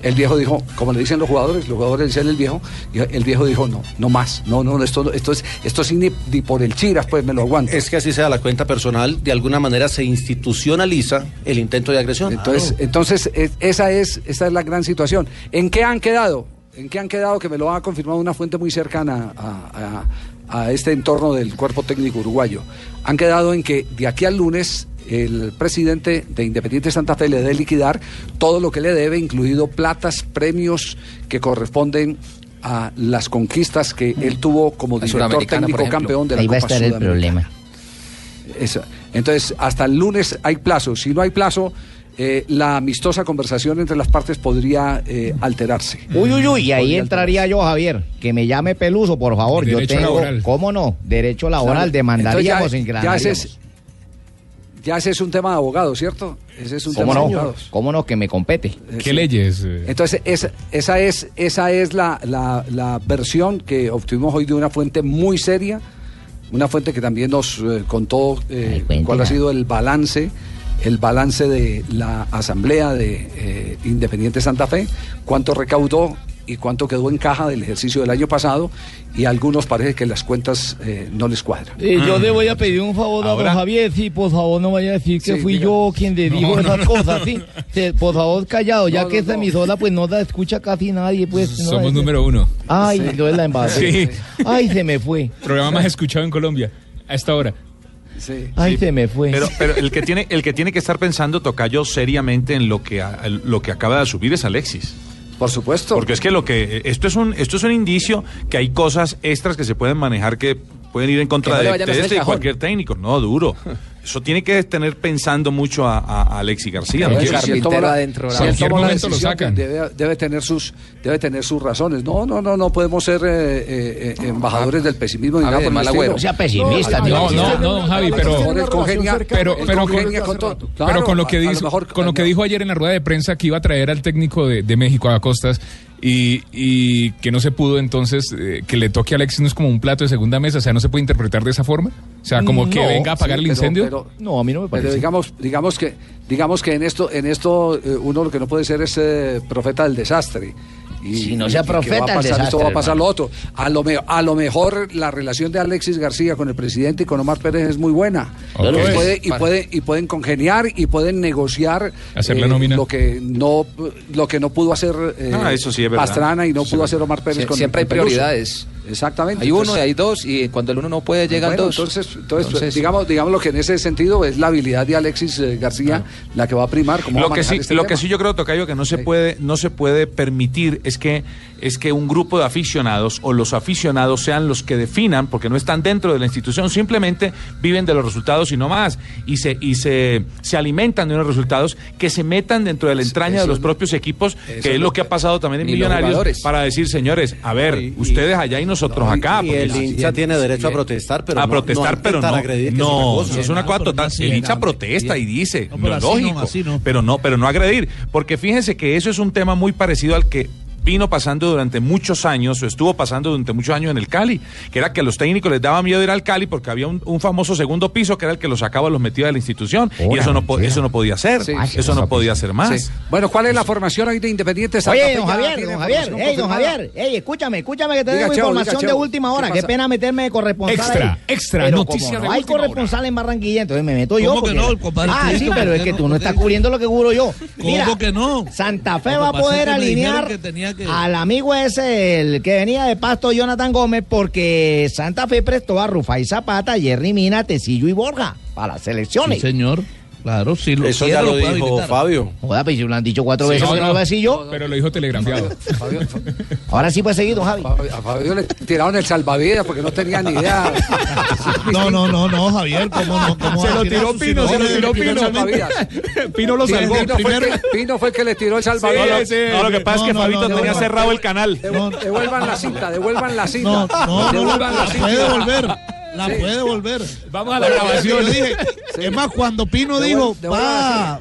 el viejo dijo, como le dicen los jugadores, los jugadores dicen el viejo, y el viejo dijo, no, no más, no, no, esto, esto es, esto es ni, ni por el chiras, pues me lo aguanto. Es que así sea la cuenta personal, de alguna manera se institucionaliza el intento de agresión. Entonces, entonces es- esa es esa es la gran situación. ¿En qué han quedado? ¿En qué han quedado? Que me lo ha confirmado una fuente muy cercana a, a- a este entorno del cuerpo técnico uruguayo. Han quedado en que de aquí al lunes el presidente de Independiente Santa Fe le debe liquidar todo lo que le debe, incluido platas, premios que corresponden a las conquistas que él tuvo como director técnico campeón de la Ahí va a Copa estar el problema. Eso. Entonces, hasta el lunes hay plazo. Si no hay plazo, eh, la amistosa conversación entre las partes podría eh, alterarse. Uy, uy, uy, y ahí entraría yo, Javier. Que me llame Peluso, por favor. Yo tengo, laboral. ¿cómo no? Derecho laboral, demandaríamos Entonces en ya, ya ese ganaríamos. es, ya ese es un tema de abogados, ¿cierto? Ese es un ¿Cómo tema de no? abogados. ¿Cómo no? Que me compete. Eh, sí. Entonces, esa, esa es, esa es la, la- la versión que obtuvimos hoy de una fuente muy seria, una fuente que también nos eh, contó eh, cuál ha sido el balance, el balance de la asamblea de eh, Independiente Santa Fe, cuánto recaudó y cuánto quedó en caja del ejercicio del año pasado, y a algunos parece que las cuentas eh, no les cuadran. Eh, yo le voy a pedir un favor a don Javier, sí, por favor no vaya a decir que Sí, fui diga. yo quien le dijo No, esas no. cosas, sí. Sí, por favor callado, ya No, que no, esta emisora pues no la escucha casi nadie, pues. no Somos número uno. Ay, Sí. lo de la embajada. Sí. Ay, se me fue. Programa más escuchado en Colombia a esta hora. Ay, Sí. se me fue. Pero, pero el que tiene el que tiene que estar pensando Tocayo seriamente en lo que a- lo que acaba de subir es Alexis. Por supuesto. Porque es que lo que esto es un esto es un indicio que hay cosas extras que se pueden manejar que pueden ir en contra no de, de este y cualquier técnico. No, duro. <laughs> Eso tiene que tener pensando mucho a, a- a Alexis García. Si momento lo sacan. Debe, debe tener sus, debe tener sus razones. No, no, no, no podemos ser eh, eh, eh, embajadores del pesimismo ni A nada ver, por el mal agüero. No sea pesimista, No. No, no, no, don Javi, pero- pero, pero, con, con todo. pero con lo que dijo, con lo que dijo ayer en la rueda de prensa que iba a traer al técnico de, de México a Costas y, y que no se pudo, entonces eh, que le toque a Alexis no es como un plato de segunda mesa, o sea, no se puede interpretar de esa forma, o sea, como que venga a apagar sí, el pero- incendio. pero- no, a mí no me Pero parece. digamos, digamos que, digamos que en esto, en esto eh, uno lo que no puede ser es eh, profeta del desastre. Y, Si no sea profeta va a pasar esto, va a pasar hermano. lo otro. A lo, me- a lo mejor la relación de Alexis García con el presidente y con Omar Pérez es muy buena. Y, puede- y, para- puede- y pueden congeniar y pueden negociar Hacer la eh, lo que no lo que no pudo hacer eh, Ah, eso sí es verdad. Pastrana y no pudo hacer Omar Pérez Sie- con siempre hay prioridades. Exactamente. Hay uno y hay dos, y cuando el uno no puede, llegan bueno, dos. Entonces, entonces, digamos, digamos lo que en ese sentido es la habilidad de Alexis eh, García la que va a primar. Cómo va Lo que sí, este lo tema. que sí yo creo, Tocayo, que no se puede, no se puede permitir es que es que un grupo de aficionados o los aficionados sean los que definan, porque no están dentro de la institución, simplemente viven de los resultados y no más, y se, y se, se alimentan de unos resultados que se metan dentro de la entraña de los propios equipos, que es lo que ha pasado también en Millonarios, para decir, señores, a ver, ustedes allá y nosotros acá. y el hincha tiene derecho a protestar, pero a no- protestar, no pero no. agredir, es no, cosa. es una cosa total. El hincha protesta y dice, lógico, pero no, pero no agredir, porque fíjense que eso es un tema muy parecido al que vino pasando durante muchos años, o estuvo pasando durante muchos años en el Cali, que era que a los técnicos les daba miedo ir al Cali porque había un, un famoso segundo piso que era el que los sacaba, los metía de la institución, y eso no, eso no podía ser, Sí. eso no podía ser más. Sí. Bueno, ¿cuál es la formación ahí de Independiente Santa Oye, Fe? don Javier, don Javier, información hey, don. Javier, hey, escúchame, escúchame que te Diga, tengo Cheo, diga, información de última hora. ¿Qué Qué, pena meterme de corresponsal. Extra, ahí. extra, Pero noticia como de no hay última corresponsal en Barranquilla, entonces me meto yo. ¿Cómo que porque- no, el compadre Ah, sí, pero es ¿Por que tú no? no estás cubriendo lo que cubro yo. ¿Cómo que no? Santa Fe va a que poder que alinear al amigo ese, el que venía de Pasto, Jonathan Gómez, porque Santa Fe prestó a Rufai Zapata, Jerry Mina, Tecillo y Borja para las selecciones. Sí, señor. Claro, sí, lo Eso ya lo dijo habilitar. Fabio. Joda, pues si lo han dicho cuatro Sí, veces, no, ¿por qué no no. lo voy a decir yo? Pero lo dijo telegrafiado. Ahora sí puede seguir, don Javi. A Fabio le tiraron el salvavidas porque no tenía ni idea. No, no, no, no, Javier, ¿cómo no? ¿Cómo Se lo tiró? Pino, se lo tiró Pino. Pino lo salvó. Pino, fue el primero- que, Pino fue el que le tiró el salvavidas. Sí, sí, no, lo que pasa es que Fabito no, tenía no. cerrado el canal. Devu- Devuelvan la cinta, devuelvan la cinta. No, no, no, devuelvan la la cinta. puede devolver. La Sí. puede devolver. Vamos a la grabación. Yo dije, es más, cuando Pino dijo, va,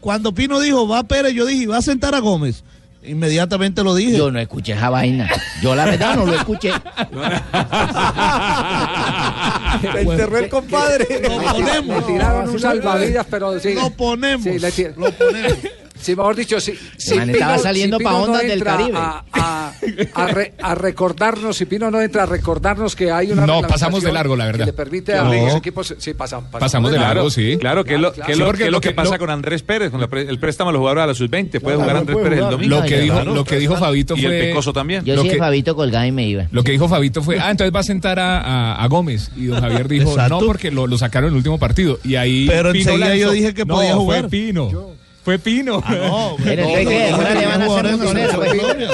cuando Pino dijo, va Pérez, yo dije, va a sentar a Gómez. Inmediatamente lo dije. Yo no escuché esa vaina. Yo la verdad no lo escuché. <laughs> Me enterró el compadre. Lo Le ponemos. tiraron un salvavidas, pero sí. Lo ponemos. Sí, le Lo ponemos. Sí, mejor dicho, sí. Si Man, estaba saliendo Pino pa' ondas del entra Caribe. A, a- a re- a recordarnos, si Pino no entra a recordarnos que hay una. No, pasamos de largo, la verdad. Que le permite a No. los equipos. Sí, pasa- Pasamos de largo, sí. Claro, que es lo, Claro, que lo, Sí, que es lo lo que que- pasa lo- con Andrés Pérez, con la pre- el préstamo a los jugadores a la sub-20. Puede jugar Andrés puede Pérez el jugar. domingo. Lo que dijo, Claro. lo que dijo Fabito Y el fue. Pecoso también. Yo Lo sí, que- Fabito colgaba y me iba. Lo que dijo Fabito fue, ah, entonces va a sentar a, a- a Gómez. Y don Javier dijo, <laughs> no, porque lo, lo sacaron en el último partido. Y ahí. Pero Pino enseguida yo dije que podía jugar. Fue Pino. Fue Pino. No, Pero no, no, no, no, no,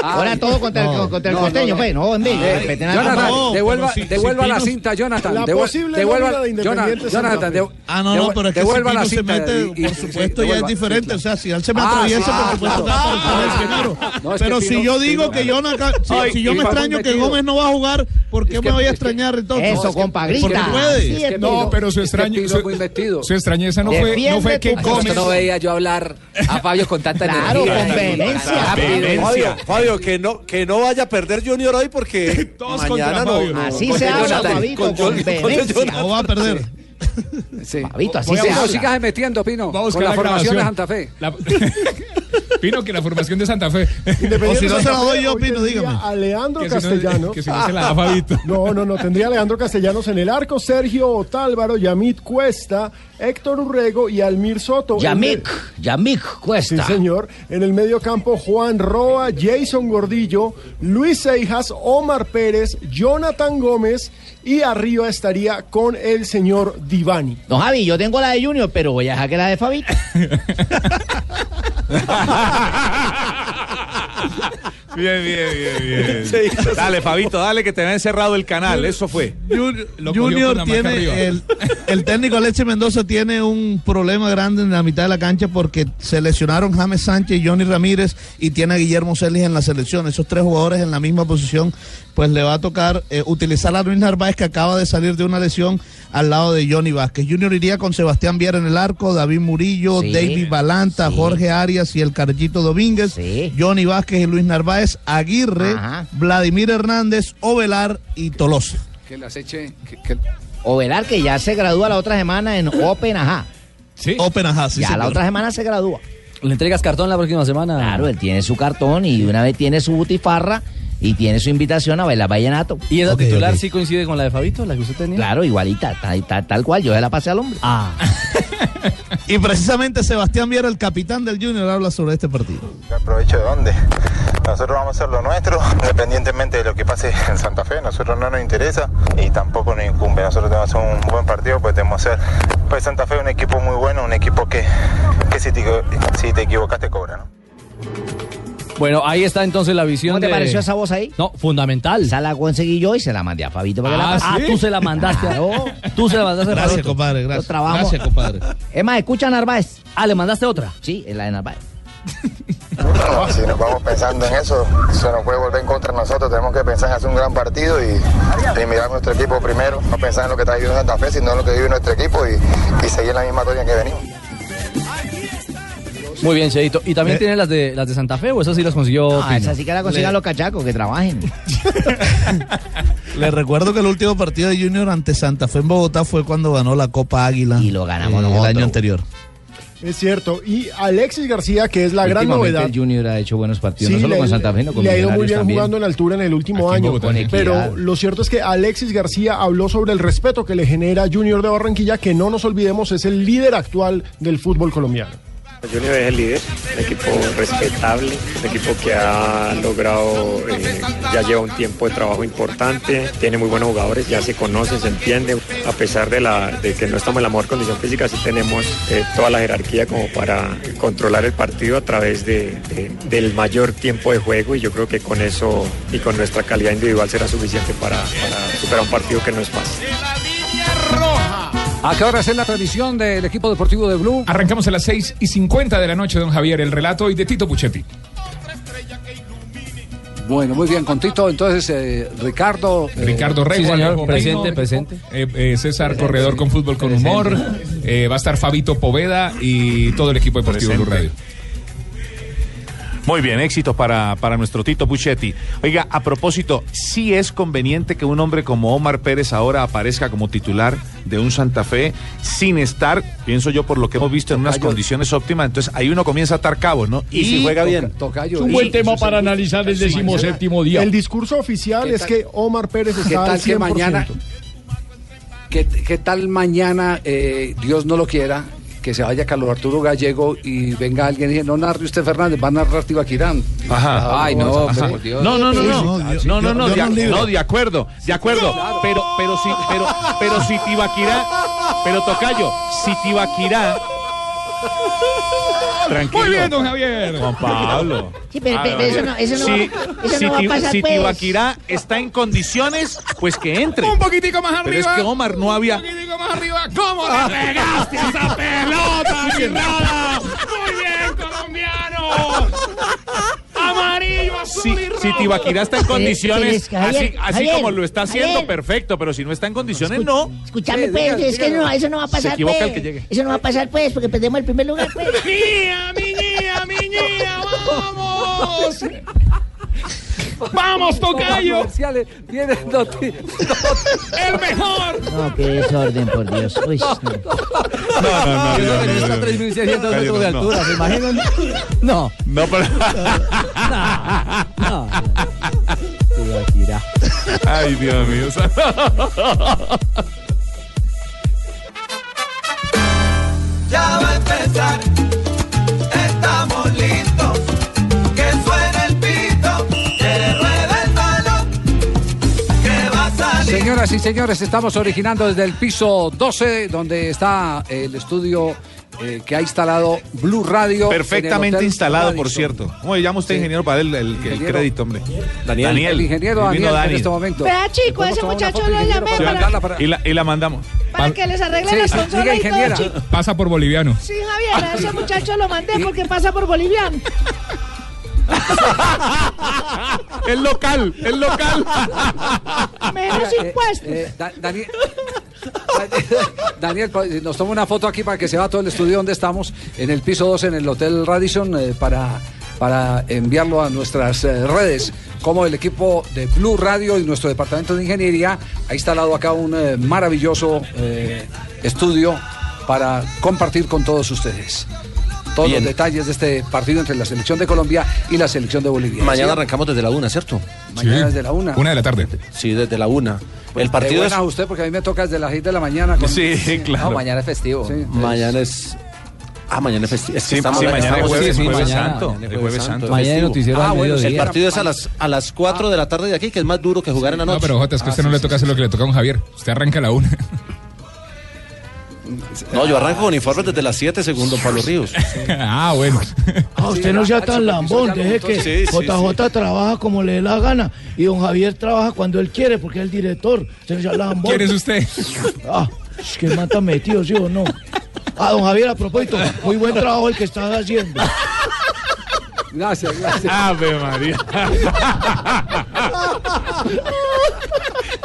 pues. Ahora todo contra el, contra el no, costeño, pues. No, en vez. Eh, respeten a- Jonathan, no, devuelva, devuelva si la cinta, Jonathan. La posible devuelva, de Independiente Jonathan, Jonathan, Ah, no, no, pero es que si devuelva la se cinta. mete, y- y- por supuesto, ya es diferente. O sea, si él se me Ah, atraviesa, sí, por ah, supuesto, claro. está Ah, Pero si yo digo que Jonathan, si, Ay, yo me extraño que. Gómez no va a jugar, ¿por qué me voy a extrañar entonces? Eso, compa, grita. Puede. No, pero su extrañeza no fue, no fue que Gómez. Esto no veía yo hablar a Fabio con tanta Claro, energía. con vehemencia. Fabio, Fabio, que no, que no vaya a perder Junior hoy porque <laughs> Todos mañana contra no. Así Con se habla, Jonathan, Fabito, con con. No va a perder. <laughs> Sí. Fabito, así se no, habla. sigas metiendo, Pino, Vamos con la formación de Santa. Fe. La- <laughs> Pino, que la formación de Santa Fe. Independiente O si no se la doy yo, Pino, tendría dígame. A Leandro Que si no- Castellanos. que si no se la da Fabito. <laughs> No, no, no. Tendría a Leandro Castellanos en el arco, Sergio Otálvaro, Yamit Cuesta, Héctor Urrego y Almir Soto. Yamik, Yamik Sí, Cuesta. señor. En el medio campo, Juan Roa, Jason Gordillo, Luis Seijas, Omar Pérez, Jonathan Gómez y arriba estaría con el señor Divani. No, Javi, yo tengo la de Junior, pero voy a dejar que la de Fabito. <laughs> Bien, bien, bien, bien. <laughs> Dale, Fabito, dale que te había encerrado el canal. Eso fue. Junior, tiene el, el técnico Alexis Mendoza tiene un problema grande en la mitad de la cancha porque se lesionaron James Sánchez y Johnny Ramírez y tiene a Guillermo Celis en la selección. Esos tres jugadores en la misma posición, pues le va a tocar eh, utilizar a Luis Narváez que acaba de salir de una lesión al lado de Johnny Vázquez. Junior iría con Sebastián Viera en el arco, David Murillo, Sí. David Balanta, Sí. Jorge Arias y el Carlito Domínguez, Sí. Johnny Vázquez y Luis Narváez, Aguirre, Ajá. Vladimir Hernández, Ovelar y Tolosa. Que las eche. que- que- Ovelar, que ya se gradúa la otra semana en Open Ajá. Sí. Open Ajá, sí, ya la otra semana se gradúa. ¿Le entregas cartón la próxima semana? Claro, él tiene su cartón y una vez tiene su butifarra y tiene su invitación a bailar vallenato. ¿Y esa titular ok. sí coincide con la de Fabito, la que usted tenía? Claro, igualita, tal, tal- tal cual, yo se la pasé al hombre. Ah. <laughs> Y precisamente Sebastián Viera, el capitán del Junior, habla sobre este partido. ¿Aprovecho de dónde? Nosotros vamos a hacer lo nuestro, independientemente de lo que pase en Santa Fe. Nosotros no nos interesa y tampoco nos incumbe. Nosotros tenemos que hacer un buen partido, pues tenemos que hacer. Pues Santa Fe es un equipo muy bueno, un equipo que, que si, te, si te equivocas te cobra, ¿no? Bueno, ahí está entonces la visión ¿Cómo te de- pareció esa voz ahí? No, fundamental. Esa la conseguí yo y se la mandé a Fabito para que la Ah, pase. tú se la mandaste. a- <laughs> Tú se la mandaste a Gracias, Fabito. compadre, gracias. Yo trabajo. Gracias, compadre. Es más, escucha a Narváez. Ah, ¿le mandaste otra? Sí, es la de Narváez. Si nos vamos pensando en eso, se nos puede volver en contra de nosotros. Tenemos que pensar en hacer un gran partido y, y mirar nuestro equipo primero. No pensar en lo que está viviendo Santa Fe, sino en lo que vive nuestro equipo y, y seguir la misma tónica que venimos. Muy bien, Cheito. ¿Y también Eh. tiene las de las de Santa Fe o esas sí las consiguió Ah, Pino? esa sí que la consigan Le- los cachacos, que trabajen. Les recuerdo que el último partido de Junior ante Santa Fe en Bogotá fue cuando ganó la Copa Águila. Y lo ganamos el nosotros. año anterior. Es cierto. Y Alexis García, que es la gran novedad. el Junior ha hecho buenos partidos, Sí, no solo le- con Santa Fe, sino con le ha ido muy bien también. jugando en altura en el último Aquí año. Pero lo cierto es que Alexis García habló sobre el respeto que le genera Junior de Barranquilla, que no nos olvidemos es el líder actual del fútbol colombiano. Junior es el líder, un equipo respetable, un equipo que ha logrado, eh, ya lleva un tiempo de trabajo importante, tiene muy buenos jugadores, ya se conoce, se entiende. A pesar de, la, de que no estamos en la mejor condición física, sí tenemos eh, toda la jerarquía como para controlar el partido a través de- del mayor tiempo de juego y yo creo que con eso y con nuestra calidad individual será suficiente para, para superar un partido que no es fácil. ¿A qué hora es la transmisión del equipo deportivo de Blue? Arrancamos a las 6 y 50 de la noche, don Javier. El relato hoy de Tito Puchetti. Bueno, muy bien, con Tito, entonces eh, Ricardo. eh, Ricardo Rey, Juan Alejo Pino, eh, eh, César Corredor con Fútbol con Humor. eh, va a estar Fabito Poveda y todo el equipo deportivo Blue Radio. Muy bien, éxito para, para nuestro Tito Puchetti. Oiga, a propósito, sí es conveniente que un hombre como Omar Pérez ahora aparezca como titular de un Santa Fe sin estar, pienso yo por lo que hemos visto, en unas Tocayo. condiciones óptimas. Entonces ahí uno comienza a atar cabos, ¿no? Toca- Tocayo, Es un y- buen tema para analizar el decimoséptimo día. El discurso oficial ¿Qué es que Omar Pérez ¿Qué está tal al que 100%. mañana- ¿Qué, qué tal mañana, eh, Dios no lo quiera, que se vaya Carlos Arturo Gallego y venga alguien y dice, no narre usted Fernández, va a narrar Tibaquirán? Ajá. Ay, no, hombre, Ajá. por Dios. No, no, no, no, no, no, no, de acuerdo, de acuerdo, pero, pero si, pero, pero si Tibaquirá, pero Tocayo, si Tibaquirá, tranquilo. Muy bien, don Javier. Juan Pablo. Sí, pero- pero eso no- eso no si, va- eso si no va a pasar, si pues. Tibaquirá está en condiciones, pues que entre. Un poquitico más Pero es arriba. que Omar no había. Un poquitico más arriba. ¿Cómo le pegaste a esa <laughs> pelota? Muy bien, colombiano. Amarillo, azul Si, y rojo. si Tibaquirá está en condiciones, que, así, Javier, así Javier, como lo está haciendo, Javier. perfecto, pero si no está en condiciones, no. Escúchame, Sí, pues, diga, es que no, eso no va a Se pasar, equivoca pues. el que llegue. Eso no va a pasar, pues, porque perdemos el primer lugar, pues. ¡Mía, miñía, miñía! ¡Vamos! <laughs> <laughs> ¡Vamos, Tocayo! Comerciales, ¡El mejor! No, qué desorden, por Dios. Uy, no. No, no, no. Yo no, creo que no, está a no. 3.600 Cayo, metros de no. altura, ¿se imaginan? No. No, pero. No. Ay, Dios mío. Ya va a empezar, Señoras y señores, estamos originando desde el piso 12, donde está el estudio eh, que ha instalado Blue Radio. Perfectamente instalado, por cierto. ¿Cómo le llama usted, Sí. ingeniero, para el, el, crédito, hombre? Daniel. El ingeniero Vino Daniel en este momento. Vea, chico, ¿Podemos ese muchacho lo llamé para para, mandarla para- Y la, y la mandamos. para que les arregle Sí, las consolas diga, y todo, chico. Pasa por boliviano. Sí, Javier, a ese muchacho lo mandé porque pasa por boliviano. <laughs> El local, el local. Menos eh, impuestos. eh, Da- Daniel, <laughs> Daniel, nos toma una foto aquí para que se vea todo el estudio donde estamos, en el piso 2 en el Hotel Radisson, eh, para, para enviarlo a nuestras eh, redes. Como el equipo de Blue Radio y nuestro departamento de ingeniería ha instalado acá un eh, maravilloso eh, estudio para compartir con todos ustedes. Todos Bien. los detalles de este partido entre la selección de Colombia y la selección de Bolivia. Mañana ¿Sí? arrancamos desde la una, ¿cierto? Mañana desde la una. Una de la tarde. Sí, desde la una. Pues, el partido es... buena usted porque a mí me toca desde las 6 de la mañana. con- Sí, claro. No, mañana es festivo. Sí, Mañana es... Ah, mañana es festivo. Es que Sí, estamos- sí, mañana es estamos- jueves, sí, sí, jueves mañana, santo. mañana es el jueves santo. Mañana noticiero al bueno, El partido es a las, a las 4 de la tarde de aquí, que es más duro que jugar en la No, noche. pero Jota, es que a usted no le toca hacer lo que le toca a un Javier. Usted arranca a la una. No, yo arranco con informes desde las 7, según don Pablo Ríos. <laughs> ah, bueno. Ah, usted no sea tan lambón, deje que JJ trabaja como le dé la gana y don Javier trabaja cuando él quiere porque es el director. Usted no sea lambón. ¿Quién es usted? <laughs> Ah, es que mata metido, ¿sí o no? Ah, don Javier, a propósito, muy buen trabajo el que estás haciendo. Gracias, gracias. Ave María.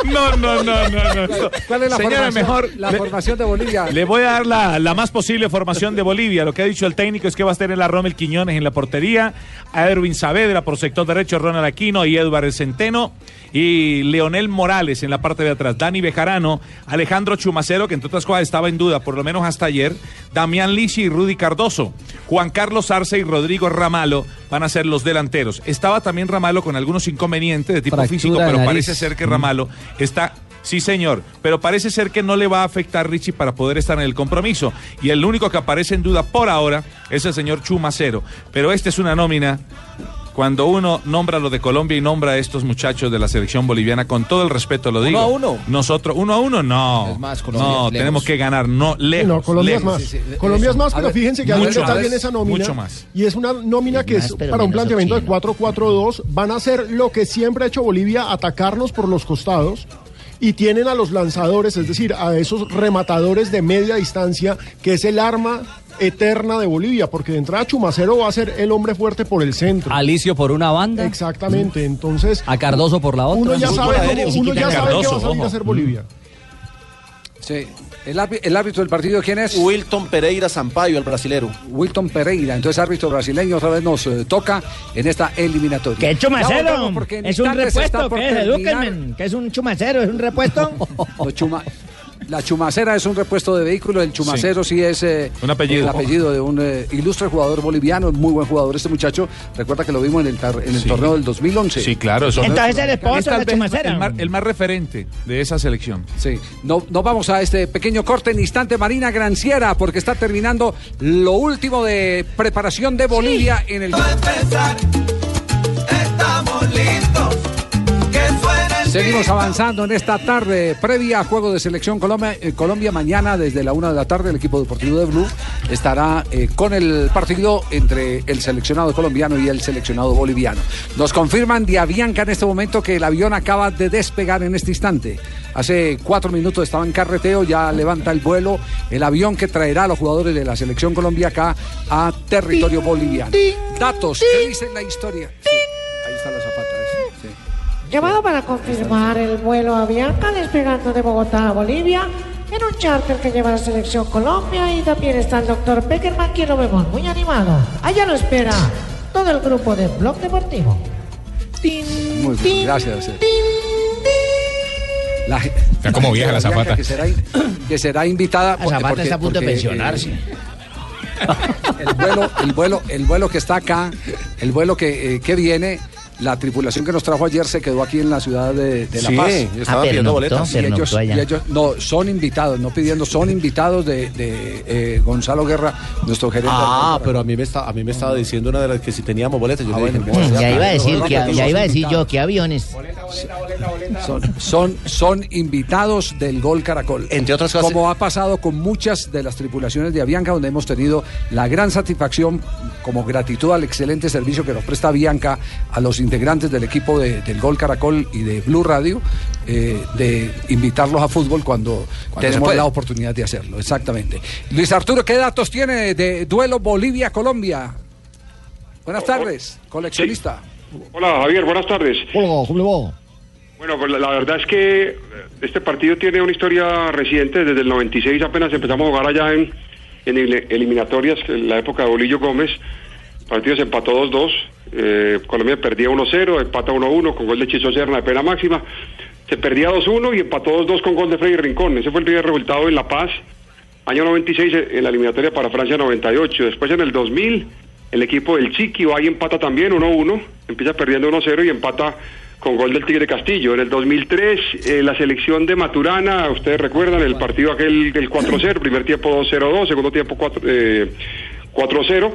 No, no, no, no, no. ¿Cuál es la Señora, formación, mejor la le- formación de Bolivia? Le voy a dar la, la más posible formación de Bolivia. Lo que ha dicho el técnico es que va a estar en la Rommel Quiñones en la portería, a Erwin Saavedra por sector derecho, Ronald Aquino y Eduardo Centeno, y Leonel Morales en la parte de atrás, Dani Bejarano, Alejandro Chumacero, que entre otras cosas estaba en duda, por lo menos hasta ayer, Damián Lichi y Rudy Cardoso, Juan Carlos Arce y Rodrigo Ramalo van a ser los delanteros. Estaba también Ramalo con algunos inconvenientes de tipo Fractura físico, pero nariz. parece ser que Ramalo está Sí, señor, pero parece ser que no le va a afectar Richie para poder estar en el compromiso. Y el único que aparece en duda por ahora es el señor Chumacero. Pero esta es una nómina. Cuando uno nombra lo de Colombia y nombra a estos muchachos de la selección boliviana, con todo el respeto lo digo. a uno. Nosotros, uno a uno, no. Es más, Colombia no, es tenemos que ganar, no, lejos. no, Colombia lejos. es más. Colombia es más, pero ver, fíjense que hay un mucho detalle más, en esa nómina. mucho más. Y es una nómina que más, es para un planteamiento de oxígeno. 4-4-2. Van a hacer lo que siempre ha hecho Bolivia, atacarnos por los costados. Y tienen a los lanzadores, es decir, a esos rematadores de media distancia, que es el arma eterna de Bolivia, porque de entrada Chumacero va a ser el hombre fuerte por el centro. Alicio por una banda. Exactamente, entonces A Cardoso por la otra. uno ya sabe, cómo- uno ya Chiquita sabe qué va a salir a ojo. hacer Bolivia. Sí. ¿El, árbitro- el árbitro del partido quién es? Wilton Pereira Sampaio, el brasilero. Wilton Pereira. Entonces, árbitro brasileño otra vez nos eh, toca en esta eliminatoria. ¿Qué chumacero? ¿Es un repuesto? ¿Qué es? terminar. ¿Qué es un chumacero? ¿Es un repuesto? <laughs> Los chuma- La chumacera es un repuesto de vehículo, el chumacero sí, es eh, Un apellido. el apellido de un eh, ilustre jugador boliviano, muy buen jugador este muchacho. Recuerda que lo vimos en el, tar- en el Sí. torneo del 2011. Sí, claro. eso- Entonces el es esposo de vez Chumacero. el más, el más referente de esa selección. Sí, no, nos vamos a este pequeño corte en instante Marina Granciera porque está terminando lo último de preparación de Bolivia en el... Estamos listos. Seguimos avanzando en esta tarde previa a Juego de Selección Colombia. eh, Colombia mañana desde la una de la tarde el equipo deportivo de Blue estará eh, con el partido entre el seleccionado colombiano y el seleccionado boliviano. Nos confirman de Avianca en este momento que el avión acaba de despegar en este instante. Hace cuatro minutos estaba en carreteo, ya levanta el vuelo el avión que traerá a los jugadores de la selección Colombia acá a territorio boliviano. Datos, ¿qué dice la historia? Sí, ahí está la zapata. sí, sí. Llamado para confirmar el vuelo a Bianca despegando de Bogotá a Bolivia en un charter que lleva la selección Colombia y también está el doctor Peckerman quien lo vemos muy animado. Allá lo espera todo el grupo de Blog Deportivo. Muy bien, gracias. eh. La, Está como vieja la Zapata. Que será, que será invitada. La Zapata está a punto de porque, pensionarse. eh, <laughs> el vuelo, el vuelo, el vuelo que está acá, el vuelo que, eh, que viene, la tripulación que nos trajo ayer se quedó aquí en la ciudad de, de La Sí, Paz. yo estaba Ah, pidiendo boletas. Y ellos, allá. y ellos- no, son invitados, no pidiendo, son invitados de, de, eh, Gonzalo Guerra, nuestro gerente. Ah, pero a mí me está, a mí me estaba diciendo una de las que si teníamos boletas, yo le dije, bueno, "No, Ya iba a decir, que, no, ya iba a decir yo. ¿qué aviones? Son, son, son invitados del Gol Caracol. Entre otras cosas- Como ha pasado con muchas de las tripulaciones de Avianca, donde hemos tenido la gran satisfacción, como gratitud al excelente servicio que nos presta Avianca a los integrantes del equipo de- del Gol Caracol y de Blue Radio, eh, de invitarlos a fútbol cuando, tenemos la oportunidad de hacerlo. Exactamente. Luis Arturo, ¿qué datos tiene de duelo Bolivia-Colombia? Buenas tardes, coleccionista. Hola Javier, buenas tardes. Hola, ¿cómo le va? Bueno, pues la, la verdad es que eh, este partido tiene una historia reciente, desde el 96 apenas empezamos a jugar allá en, en el- eliminatorias, en la época de Bolillo Gómez. El partido se empató 2-2, eh, Colombia perdía 1-0, empata 1-1 con gol de Chicho Serna de pena máxima. Se perdía 2-1 y empató 2-2 con gol de Freddy Rincón. Ese fue el primer resultado en La Paz. Año 96 eh, en la eliminatoria para Francia 98. Después en el 2000 el equipo del Chiqui va y empata también 1-1. Empieza perdiendo 1-0 y empata con gol del Tigre Castillo. En el 2003 eh, la selección de Maturana, ustedes recuerdan el partido aquel del 4-0, primer tiempo 2-0-2, segundo tiempo 4, eh, 4-0.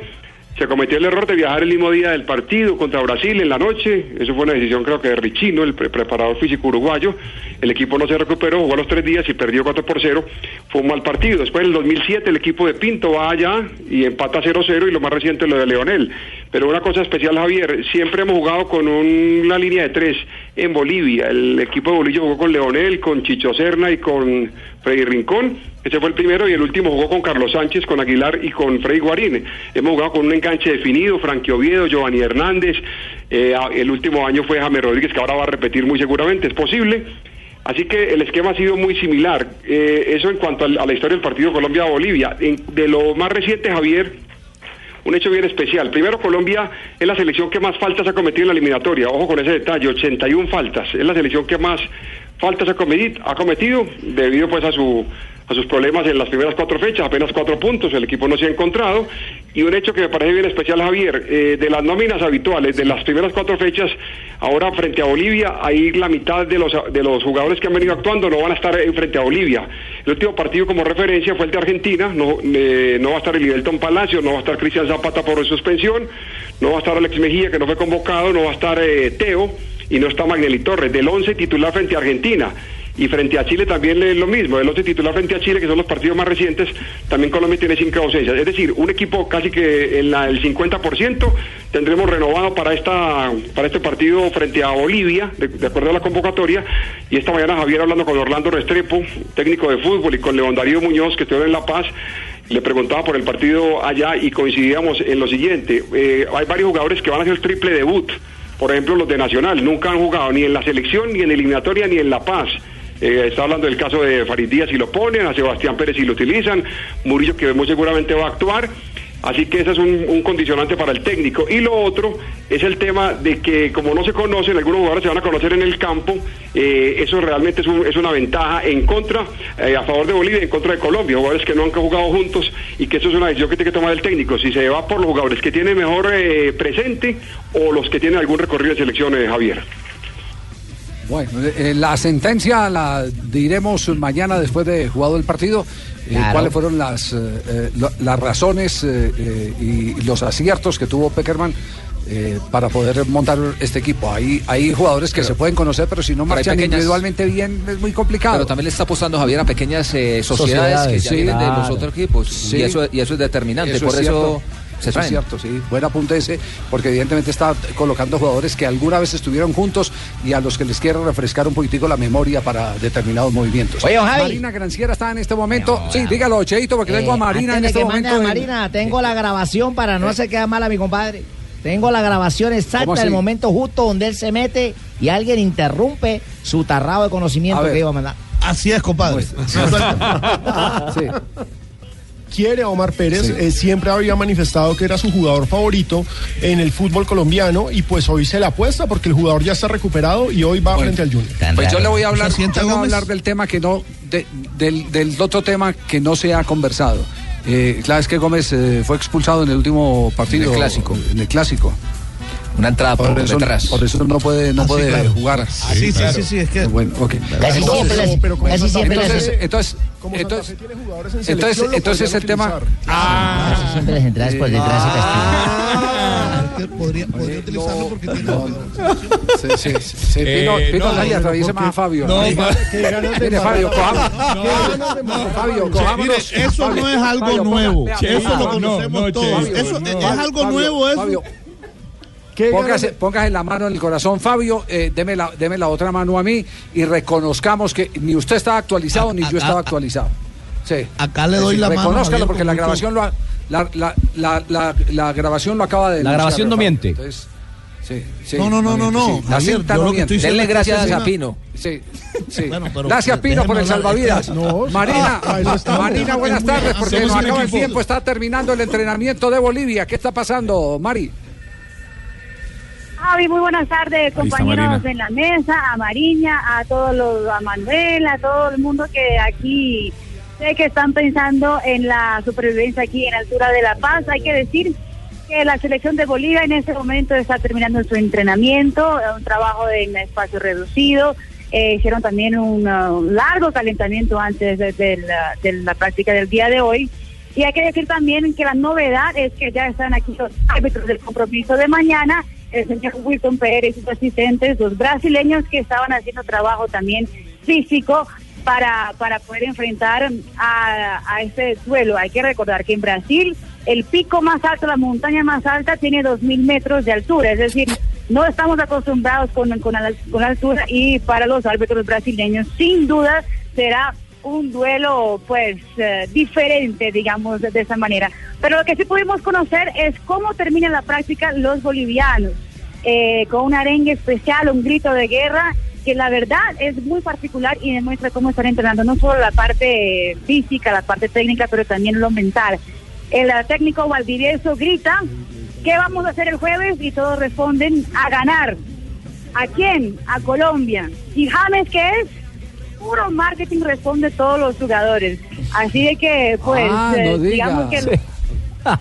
Se cometió el error de viajar el mismo día del partido contra Brasil en la noche. Eso fue una decisión creo que de Richino, el pre- preparador físico uruguayo. El equipo no se recuperó, jugó a los tres días y perdió 4 por 0. Fue un mal partido. Después en el 2007 el equipo de Pinto va allá y empata 0-0 y lo más reciente lo de Leonel. Pero una cosa especial, Javier, siempre hemos jugado con una línea de tres en Bolivia. El equipo de Bolillo jugó con Leonel, con Chicho Serna y con Freddy Rincón. Ese fue el primero y el último jugó con Carlos Sánchez, con Aguilar y con Freddy Guarín. Hemos jugado con un enganche definido, Frankie Oviedo, Giovanni Hernández. Eh, a- el último año fue James Rodríguez, que ahora va a repetir muy seguramente, es posible. Así que el esquema ha sido muy similar. Eh, eso en cuanto al- a la historia del partido Colombia-Bolivia. De lo más reciente, Javier, un hecho bien especial. Primero, Colombia es la selección que más faltas ha cometido en la eliminatoria. Ojo con ese detalle, 81 faltas. Es la selección que más faltas ha cometido, debido pues a su a sus problemas en las primeras cuatro fechas, apenas cuatro puntos, el equipo no se ha encontrado. Y un hecho que me parece bien especial, Javier, eh, de las nóminas habituales de las primeras cuatro fechas, ahora frente a Bolivia, ahí la mitad de los, de los jugadores que han venido actuando no van a estar en frente a Bolivia. El último partido como referencia fue el de Argentina, no, eh, no va a estar el Ibelton Palacio, no va a estar Cristian Zapata por suspensión, no va a estar Alex Mejía, que no fue convocado, no va a estar eh, Teo y no está Magnelli Torres, del 11 titular frente a Argentina. Y frente a Chile también es lo mismo, el 11 titular frente a Chile, que son los partidos más recientes, también Colombia tiene cinco ausencias. Es decir, un equipo casi que en la, el 50% tendremos renovado para esta para este partido frente a Bolivia, de, acuerdo a la convocatoria. Y esta mañana Javier hablando con Orlando Restrepo, técnico de fútbol, y con León Darío Muñoz, que estuvo en La Paz, le preguntaba por el partido allá y coincidíamos en lo siguiente. Eh, hay varios jugadores que van a hacer triple debut. Por ejemplo, los de Nacional nunca han jugado ni en la selección, ni en eliminatoria, ni en La Paz. Eh, está hablando del caso de Farid Díaz si lo ponen, a Sebastián Pérez si lo utilizan, Murillo que muy seguramente va a actuar. Así que ese es un, condicionante para el técnico. Y lo otro es el tema de que como no se conocen, algunos jugadores se van a conocer en el campo, eh, eso realmente es, un- es una ventaja en contra, eh, a favor de Bolivia en contra de Colombia, jugadores que no han jugado juntos y que eso es una decisión que tiene que tomar el técnico, si se va por los jugadores que tienen mejor eh, presente o los que tienen algún recorrido de selecciones, Javier. Bueno, eh, la sentencia la diremos mañana después de jugado el partido. eh, Claro. ¿Cuáles fueron las, eh, eh, lo- las razones eh, eh, y los aciertos que tuvo Peckerman eh, para poder montar este equipo? Hay, hay jugadores que se pueden conocer, pero si no marchan pequeñas- individualmente bien, es muy complicado. Pero también le está apostando Javier a pequeñas eh, sociedades, Sociedades, que ya sí, vienen de los otros equipos. Sí. Y, eso, y eso es determinante. Eso Por es eso cierto. Se Eso es cierto, sí. Buen apunte ese, porque evidentemente está colocando jugadores que alguna vez estuvieron juntos y a los que les quiere refrescar un poquitico la memoria para determinados movimientos. Oye, Javi. Marina Granciera está en este momento. sí, dígalo, Cheito, porque tengo a Marina Eh, antes en este momento. en- Marina, tengo la grabación para no se quedar mal a mi compadre. Tengo la grabación ¿Cómo exacta del momento justo donde él se mete y alguien interrumpe su tarrado de conocimiento que iba a mandar. Así es, compadre. <laughs> Sí. Quiere a Omar Pérez, Sí. eh, siempre había manifestado que era su jugador favorito en el fútbol colombiano y pues hoy se le apuesta porque el jugador ya está recuperado y hoy va frente al Junior. Pues yo le voy a hablar, ¿Se sienta yo voy a hablar del tema que no, de- del, del otro tema que no se ha conversado. Eh, claro, es que Gómez eh, fue expulsado en el último partido. En el clásico. En el clásico. Una entrada por, Por eso, detrás. por eso no puede, no Ah, sí, puede claro. jugar. Sí, sí, sí, sí, es que. Bueno, ok. Casi siempre, las- pero como casi siempre Entonces, entonces, Como entonces, tiene jugadores en entonces, entonces el tema. casi siempre las entradas por detrás se Ah, que podría, podría utilizarlo porque tiene. Sí, sí, sí, sí. Eh, Pino, Pino no, Raya, no, a Fabio. no, Mire, pa- Qué ganas de Mire, Fabio. Fabio, cojámonos. Mire, eso Fabio, no es algo Fabio, nuevo. eso lo Fabio, conocemos no, todos. Che, eso no. es, es algo Fabio, nuevo, eso. Póngase, póngase la mano en el corazón, Fabio, eh, deme, la, deme la otra mano a mí y reconozcamos que ni usted estaba actualizado ni yo estaba actualizado. Sí. Acá le doy la mano. Reconózcalo porque la grabación lo ha- la, la, la, la, la grabación lo acaba de La grabación no miente. Entonces, sí, sí, No, no, no, no, no. La Javier, cinta no miente. Denle gracias a Pino. Sí, sí. Bueno, pero- Gracias, Pino, por el salvavidas. No, Marina, ah. Marina, buenas tardes, porque nos acaba el tiempo. Está terminando el entrenamiento de Bolivia. ¿Qué está pasando, Mari? Javi, muy buenas tardes, compañeros en la mesa, a Mariña, a todos los, a Manuel, a todo el mundo que aquí sé que están pensando en la supervivencia aquí en altura de La Paz. Hay que decir que la selección de Bolivia en este momento está terminando su entrenamiento, un trabajo en espacio reducido. Eh, hicieron también un uh, largo calentamiento antes de, de la, de la práctica del día de hoy. Y hay que decir también que la novedad es que ya están aquí los árbitros del compromiso de mañana, el señor Wilton Pérez sus asistentes, los brasileños que estaban haciendo trabajo también físico para, para poder enfrentar a, a este duelo. Hay que recordar que en Brasil el pico más alto, la montaña más alta, tiene 2.000 metros de altura, es decir, no estamos acostumbrados con, con, con la altura y para los árbitros brasileños sin duda será un duelo pues eh, diferente, digamos, de, esa manera. Pero lo que sí pudimos conocer es cómo terminan la práctica los bolivianos, eh, con un arengue especial, un grito de guerra, que la verdad es muy particular y demuestra cómo están entrenando no solo la parte física, la parte técnica, pero también lo mental. El técnico Valdivieso grita, ¿qué vamos a hacer el jueves? Y todos responden, a ganar. ¿A quién? A Colombia. ¿Y James qué es? Puro marketing responde todos los jugadores. Así de que, pues, Ah, eh, no diga. digamos que...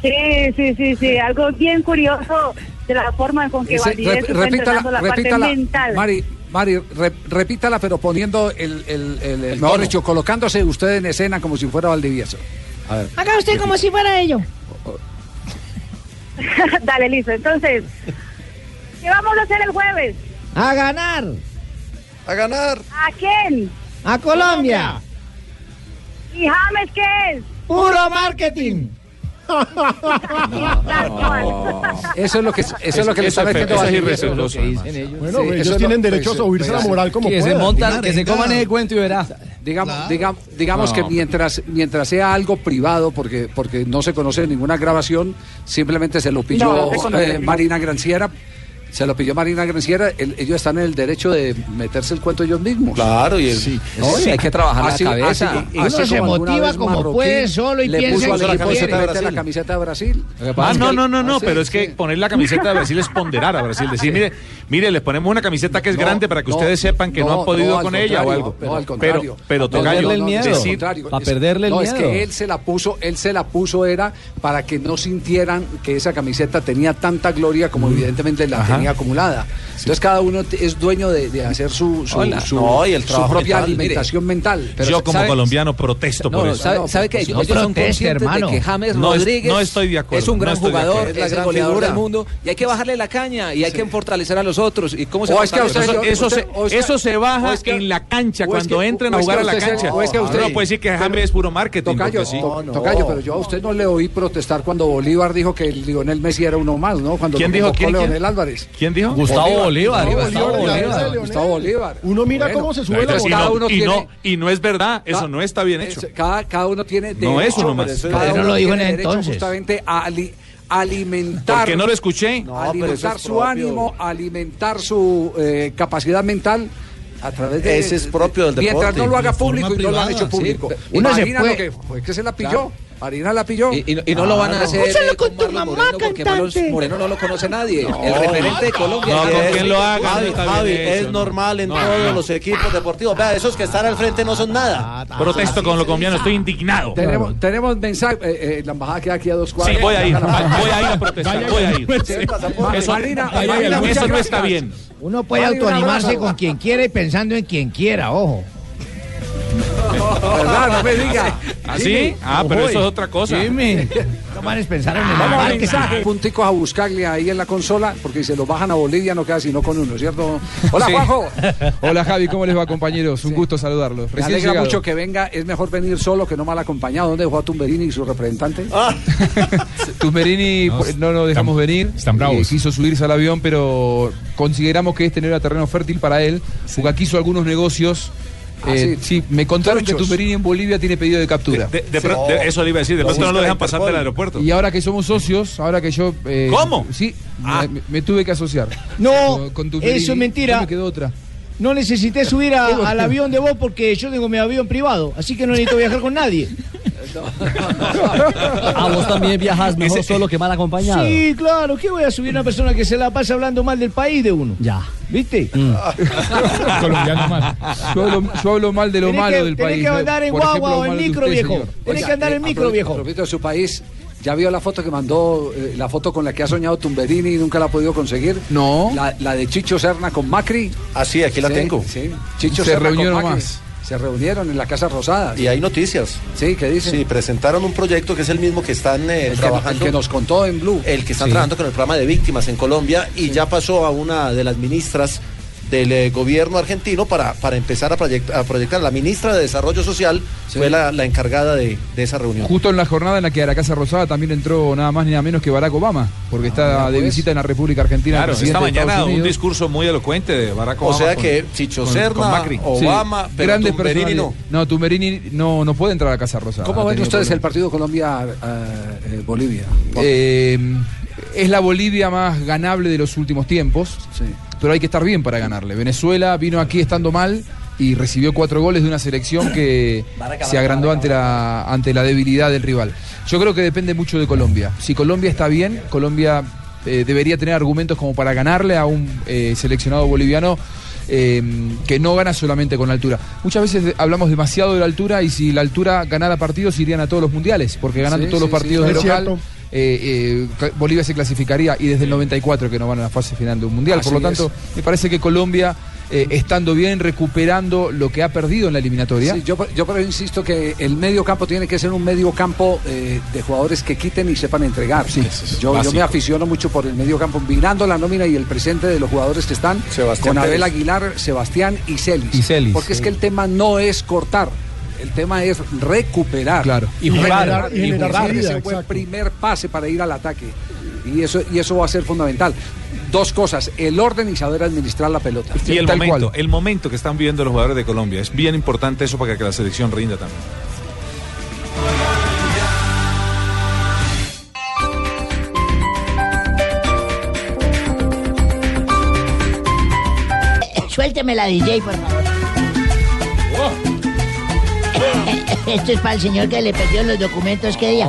Sí, sí, sí, sí, algo bien curioso de la forma con que Ese- Valdivieso rep- está entrenando la parte repítala, mental. Mari, Mari, re- repítala, pero poniendo el, el, el- el- mejor dicho, colocándose usted en escena como si fuera Valdivieso. A ver. Haga usted como si fuera ello. <laughs> Dale, listo. Entonces, ¿qué vamos a hacer el jueves? A ganar. A ganar. ¿A quién? A Colombia. ¿Y James qué es? Puro marketing. <laughs> Eso es lo que, eso es lo que le Eso está es fe- metiendo es irrespetuoso. Bueno, Sí, ellos eso tienen lo- derecho a pues, subirse a la pues, moral como Que se montan, que se coman ese cuento y verá. Digamos, digam- digamos No. que mientras, mientras sea algo privado, porque, porque no se conoce ninguna grabación, simplemente se lo pilló No, eh, Marina Granciera. Se lo pilló Marina Granciera, el- ellos están en el derecho de meterse el cuento ellos mismos. Claro, y el- sí. No, y hay que trabajar la cabeza. así- Uno así se motiva como Marroquín puede solo y le piensa puso que equipo quiere. de Brasil. la camiseta de Brasil. Ah, no, no, no, no, Ah, sí, pero es que poner la camiseta de Brasil es ponderar a Brasil. Decir, mire, mire, les ponemos una camiseta que es No, grande para que no, ustedes sepan que no, no, han podido con ella o algo. no, al pero, contrario. pero, Para Tocayo, perderle el miedo. Para es- perderle el no, es miedo. que él se la puso, él se la puso era para que no sintieran que esa camiseta tenía tanta gloria como evidentemente la. Tenía acumulada. Entonces cada uno es dueño de, de hacer su, su, Hola. su- No, y el su propia mental, alimentación mental. Pero yo como ¿sabe- colombiano protesto No, por no, eso. ¿sabe, sabe que no ellos son conscientes hermano. de que James No es- Rodríguez no estoy de acuerdo, es un gran jugador, es, Es la el gran goleador figura. del mundo y hay que bajarle la caña y hay que fortalecer a los otros. ¿Y cómo se O es que usted- Eso, eso usted- se, es eso se baja es que- en la cancha es cuando que- entren a es jugar a la cancha. o es que Usted usted- no puede decir que James es puro marketing. Tocayo, sí. pero yo a usted no le oí protestar cuando Bolívar dijo que Lionel Messi era uno más, ¿no? Cuando ¿Quién dijo? Leonel Álvarez. ¿Quién dijo? Gustavo Bolívar. Gustavo Gustavo Bolívar. Gustavo Bolívar. Uno mira Bueno, cómo se sube la entonces Y cada no, uno y, tiene- no, y no es verdad, eso no está bien hecho. Es- Cada, cada uno tiene No es uno más. cada uno lo dijo en derecho entonces. justamente a ali- alimentar. ¿Por qué no lo escuché? No, eso alimentar es su propio. ánimo, alimentar su eh, capacidad mental a través de Ese es propio del mientras deporte. no lo haga público y no lo han hecho público. sí. Uno se puede- lo que fue que se la pilló. Marina la pilló. Y, y no- y no lo van a hacer Úsalo eh, con con tu Marlon mamá, Moreno porque Marlon. Moreno no lo conoce nadie. el referente de Colombia. No, con es- quien lo haga. Javi, no Javi, hecho, es no. normal en No, todos no. los equipos deportivos. Vea, esos que están al frente no son nada. Protesto con lo colombiano, estoy indignado. Tenemos, tenemos mensaje, eh, eh, la embajada queda aquí a dos cuadras. Sí, voy a ir, voy a ir a protestar, voy a ir. Eso, Marina, eso Marina, no está bien. Uno puede autoanimarse con quien quiera y pensando en quien quiera, ojo. ¿Verdad? No me diga. ¿Así? Ah, pero eso es otra cosa. Jimmy. No manes pensaron en el Vamos a mensaje. Punticos a buscarle ahí en la consola, porque si se los bajan a Bolivia no queda sino con uno, ¿cierto? Hola, Sí. Juanjo. Hola Javi, ¿cómo les va compañeros? Un gusto saludarlos. Me alegra llegado. mucho que venga. Es mejor venir solo que no mal acompañado. ¿Dónde dejó a Tumberini y su representante? <laughs> Tumberini pues, no nos dejamos venir. están bravos. Eh, quiso subirse al avión, pero consideramos que este no era terreno fértil para él, porque aquí hizo algunos negocios. Ah, Eh, sí. sí. me contaron que Truchos. Tumberini en Bolivia tiene pedido de captura. De, de pronto- de- eso le iba a decir, de pronto no lo dejan pasar del aeropuerto. Y ahora que somos socios, ahora que yo... eh, ¿Cómo? Sí, Ah. me, me tuve que asociar. No, Con- con Tumberini. eso es mentira. No me quedó otra. No necesité subir a- <laughs> al avión de vos porque yo tengo mi avión privado, así que no necesito viajar con nadie. <laughs> Ah, vos también viajas mejor solo que mal acompañado. Sí, claro, ¿qué voy a subir a una persona que se la pasa hablando mal del país de uno? Ya. ¿Viste? <laughs> Colombiano mal. Yo hablo, yo hablo mal de lo Tenés malo que- del tenés país. que ¿no? andar en guagua o en micro, usted, viejo. Tenés que andar en eh, micro, a viejo. su país, ¿ya vio la foto que mandó, eh, la foto con la que ha soñado Tumberini y nunca la ha podido conseguir? No. La, la de Chicho Serna con Macri. Así, aquí la Sí, tengo. Sí, Chicho Se Serna reunió con Macri. Se reunieron en la Casa Rosada. Y hay noticias. Sí, ¿qué dicen? Sí, presentaron un proyecto que es el mismo que están eh, El que- trabajando. el que nos contó en Blue. El que están Sí. trabajando con el programa de víctimas en Colombia y ya pasó a una de las ministras del eh, gobierno argentino para, para empezar a, proyect- a proyectar. La ministra de Desarrollo Social fue la, la encargada de, de esa reunión. Justo en la jornada en la que a la Casa Rosada también entró nada más ni nada menos que Barack Obama, porque está de visita en la República Argentina. Claro, esta mañana un discurso muy elocuente de Barack O Obama. sea con- que Chicho Serna, Macri. Obama, pero Grandes Tumberini personalidades. No, Tumberini no, no puede entrar a la Casa Rosada. ¿Cómo ven ustedes el partido Colombia-Bolivia? Eh, es la Bolivia más ganable de los últimos tiempos, pero hay que estar bien para ganarle. Venezuela vino aquí estando mal y recibió cuatro goles de una selección que <coughs> se agrandó ante la, ante la debilidad del rival. Yo creo que depende mucho de Colombia. Si Colombia está bien, Colombia eh, debería tener argumentos como para ganarle a un eh, seleccionado boliviano eh, que no gana solamente con la altura. Muchas veces hablamos demasiado de la altura y si la altura ganara partidos irían a todos los mundiales, porque ganando Sí, todos los sí, partidos de local cierto. Eh, eh, Bolivia se clasificaría y desde el 94 que no van a la fase final de un mundial. Por lo tanto, me parece que Colombia, eh, estando bien, recuperando lo que ha perdido en la eliminatoria. Sí, yo, yo por eso insisto que el medio campo tiene que ser un medio campo eh, de jugadores que quiten y sepan entregar. yo, yo básico. me aficiono mucho por el medio campo, mirando la nómina y el presente de los jugadores que están Sebastián con Abel. Aguilar, Sebastián y Celis. Y Celis, Porque es sí. que el tema no es cortar. El tema es recuperar. Claro. Y jugar, Recuperar y jugar. ese buen primer pase para ir al ataque. Y eso, y eso va a ser fundamental. Dos cosas, el orden y saber administrar la pelota. Y el Tal momento, cual. el momento que están viviendo los jugadores de Colombia. Es bien importante eso para que la selección rinda también. Suélteme la DJ, por favor. <laughs> Esto es para el señor que le perdió los documentos que día.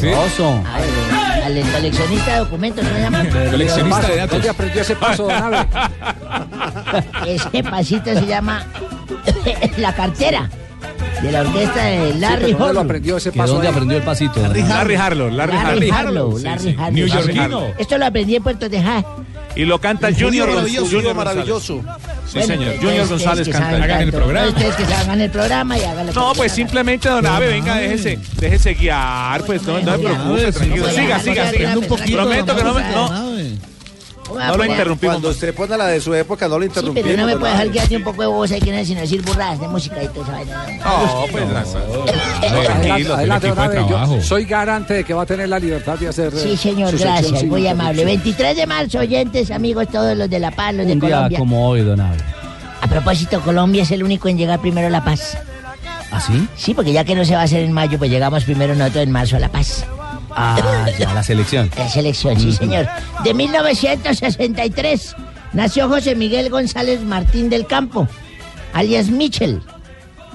Sabroso. Al, al coleccionista de documentos, ¿no llama? <laughs> Coleccionista de datos. ¿Dónde aprendió ese paso, don Abe? <laughs> Ese pasito se llama La cartera de la orquesta de Sí, Larry ¿dónde lo Harlow. aprendió ese ¿Que paso dónde ahí? aprendió el pasito? Larry Harlow, Larry, Larry Harlow. Harlow, Sí, Larry sí. Harlow. Neoyorquino. Esto lo aprendí en Puerto Texas. Y lo canta Junior, maravilloso, Junior maravilloso. Sí, Bueno, señor. Junior González canta. Hagan el programa. Ustedes que hagan el programa y hagan No, pues simplemente, don Abe, venga, déjese, déjese guiar, pues no, no se preocupe, tranquilo. Siga, siga, siga. Prometo que no me, no, ¿Cómo va a no lo poner? interrumpimos. Cuando usted pone la de su época, no lo Sí, interrumpimos. pero no me puede dejar Abe. quedarse un poco de voz ahí que no es sino decir burradas de música y toda esa vaina. No, pues Tranquilo. soy garante de que va a tener la libertad de hacer. eh, Sí, señor, su sección gracias, sin muy amable. interrupción. 23 de marzo, oyentes, amigos, todos los de La Paz, los de Un día Colombia. como hoy, don Abe. A propósito, Colombia es el único en llegar primero a La Paz. ¿Ah, sí? Sí, porque ya que no se va a hacer en mayo, pues llegamos primero nosotros en marzo a La Paz. Ah, ya, la selección. La selección, sí, señor. De 1963 nació José Miguel González Martín del Campo, alias Michel.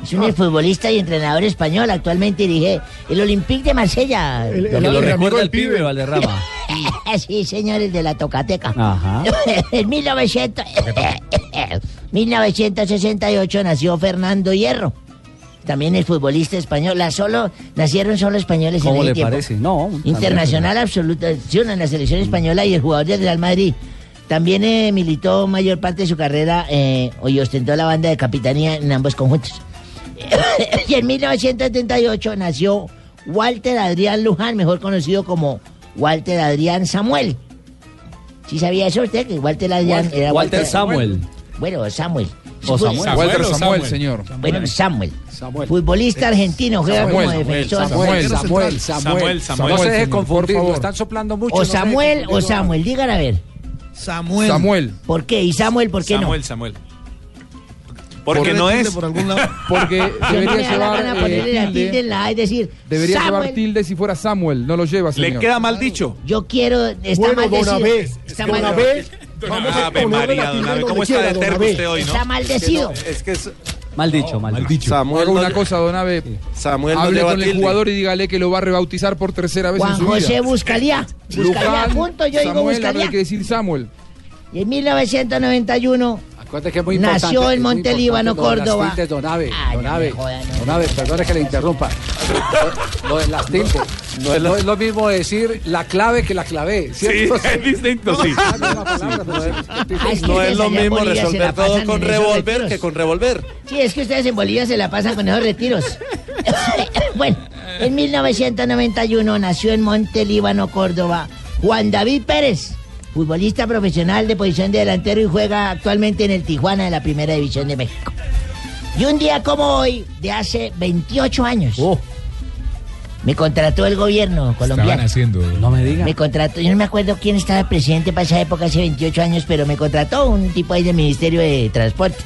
Es un futbolista y entrenador español. Actualmente dirige el Olympique de Marsella. El- Lo el- lo el amigo recuerda el pibe pibe. Valderrama. <laughs> sí, señores de la Tocateca. Ajá. <laughs> en 1900 1968 <laughs> nació Fernando Hierro. También es futbolista español. La solo, nacieron solo españoles en ¿Cómo ese le tiempo. parece? No. Internacional absoluta en la selección española y el jugador del Real Madrid. También eh, militó mayor parte de su carrera eh, y ostentó la banda de capitanía en ambos conjuntos. <coughs> y en 1978 nació Walter Adrián Luján, mejor conocido como Walter Adrián Samuel. ¿Sí sabía eso usted? Que Walter Adrián Walter- era Walter Samuel. Bueno, Samuel. O Samuel. Walter o Samuel, Samuel. señor. Bueno, Samuel. Samuel. Futbolista argentino, juega Samuel, como Samuel, defensor. Samuel, Samuel, Samuel, Samuel, Samuel, No se deje confundir, lo están soplando mucho. O Samuel o. Samuel, digan a ver. Samuel. Samuel. ¿Por qué? ¿Y Samuel por qué Samuel, no? Samuel. Porque no es. Por algún lado. <laughs> Porque debería llevar gana eh, ponerle la tilde en la A, es decir, Debería llevar Samuel, tilde si fuera Samuel. No lo lleva, señor. Le queda mal dicho. yo quiero, está Bueno, mal decido. Está mal, Abel, vamos a Ave María, don Abe, ¿cómo está de terco usted hoy, no? está maldecido. Es que es- Mal dicho, mal dicho. Dicho. Samuel Haga no una cosa, don Abe. Samuel no Hable con el jugador y dígale que lo va a rebautizar por tercera vez Juan en su José vida. Buscalia. Buscalia, Luján, punto, yo digo Samuel, Buscalia. habrá que decir Samuel. Y en 1991 Cuente que es muy Nació en es muy Monte Líbano, importante lo de las Córdoba. tildes, Don Ave, Ay, don no don Ave, perdone que le interrumpa. Lo- de las tildes. No es, lo... mismo decir la clave que la clave, ¿cierto? Sí, es distinto, sí. Ah, no, es- Ah, lo mismo resolver la todo pasan con retiros. que con revolver. Sí, es que ustedes en Bolivia se la pasan con esos retiros. bueno, en 1991 nació en Monte Líbano, Córdoba, Juan David Pérez, futbolista profesional de posición de delantero y juega actualmente en el Tijuana de la Primera División de México. Y un día como hoy, de hace 28 años, me contrató el gobierno colombiano. Estaban haciendo. No me diga. Me contrató, yo no me acuerdo quién estaba presidente para esa época, hace 28 años, pero me contrató un tipo ahí del Ministerio de Transporte.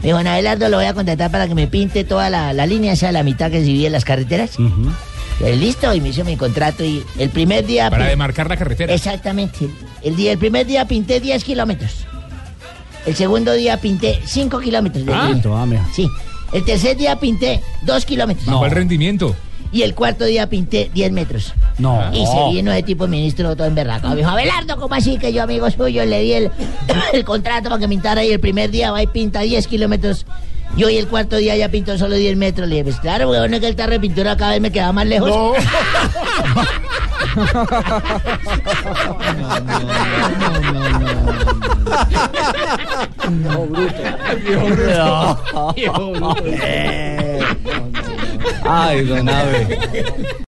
Me dijo, "Ana Abelardo, lo voy a contratar para que me pinte toda la, la línea, o sea, la mitad que se divide en las carreteras. Eh, Listo, y me hizo mi contrato y el primer día... Para pin- demarcar la carretera. Exactamente. El, día, el primer día pinté 10 kilómetros. El segundo día pinté 5 kilómetros. de Ah. línea. Sí. El tercer día pinté 2 kilómetros. Bajó el rendimiento. Y el cuarto día pinté 10 metros. No. Y se vino de tipo ministro todo emberracado. Me dijo, Abelardo, ¿cómo así que yo, amigo suyo, le di el, <coughs> el contrato para que pintara y el primer día va y pinta 10 kilómetros? Y hoy el cuarto día ya pintó solo 10 metros. Le dije, pues claro, weón, es que el tarro de pintura cada vez me queda más lejos. No, bruto. <laughs> Ay, don Ave.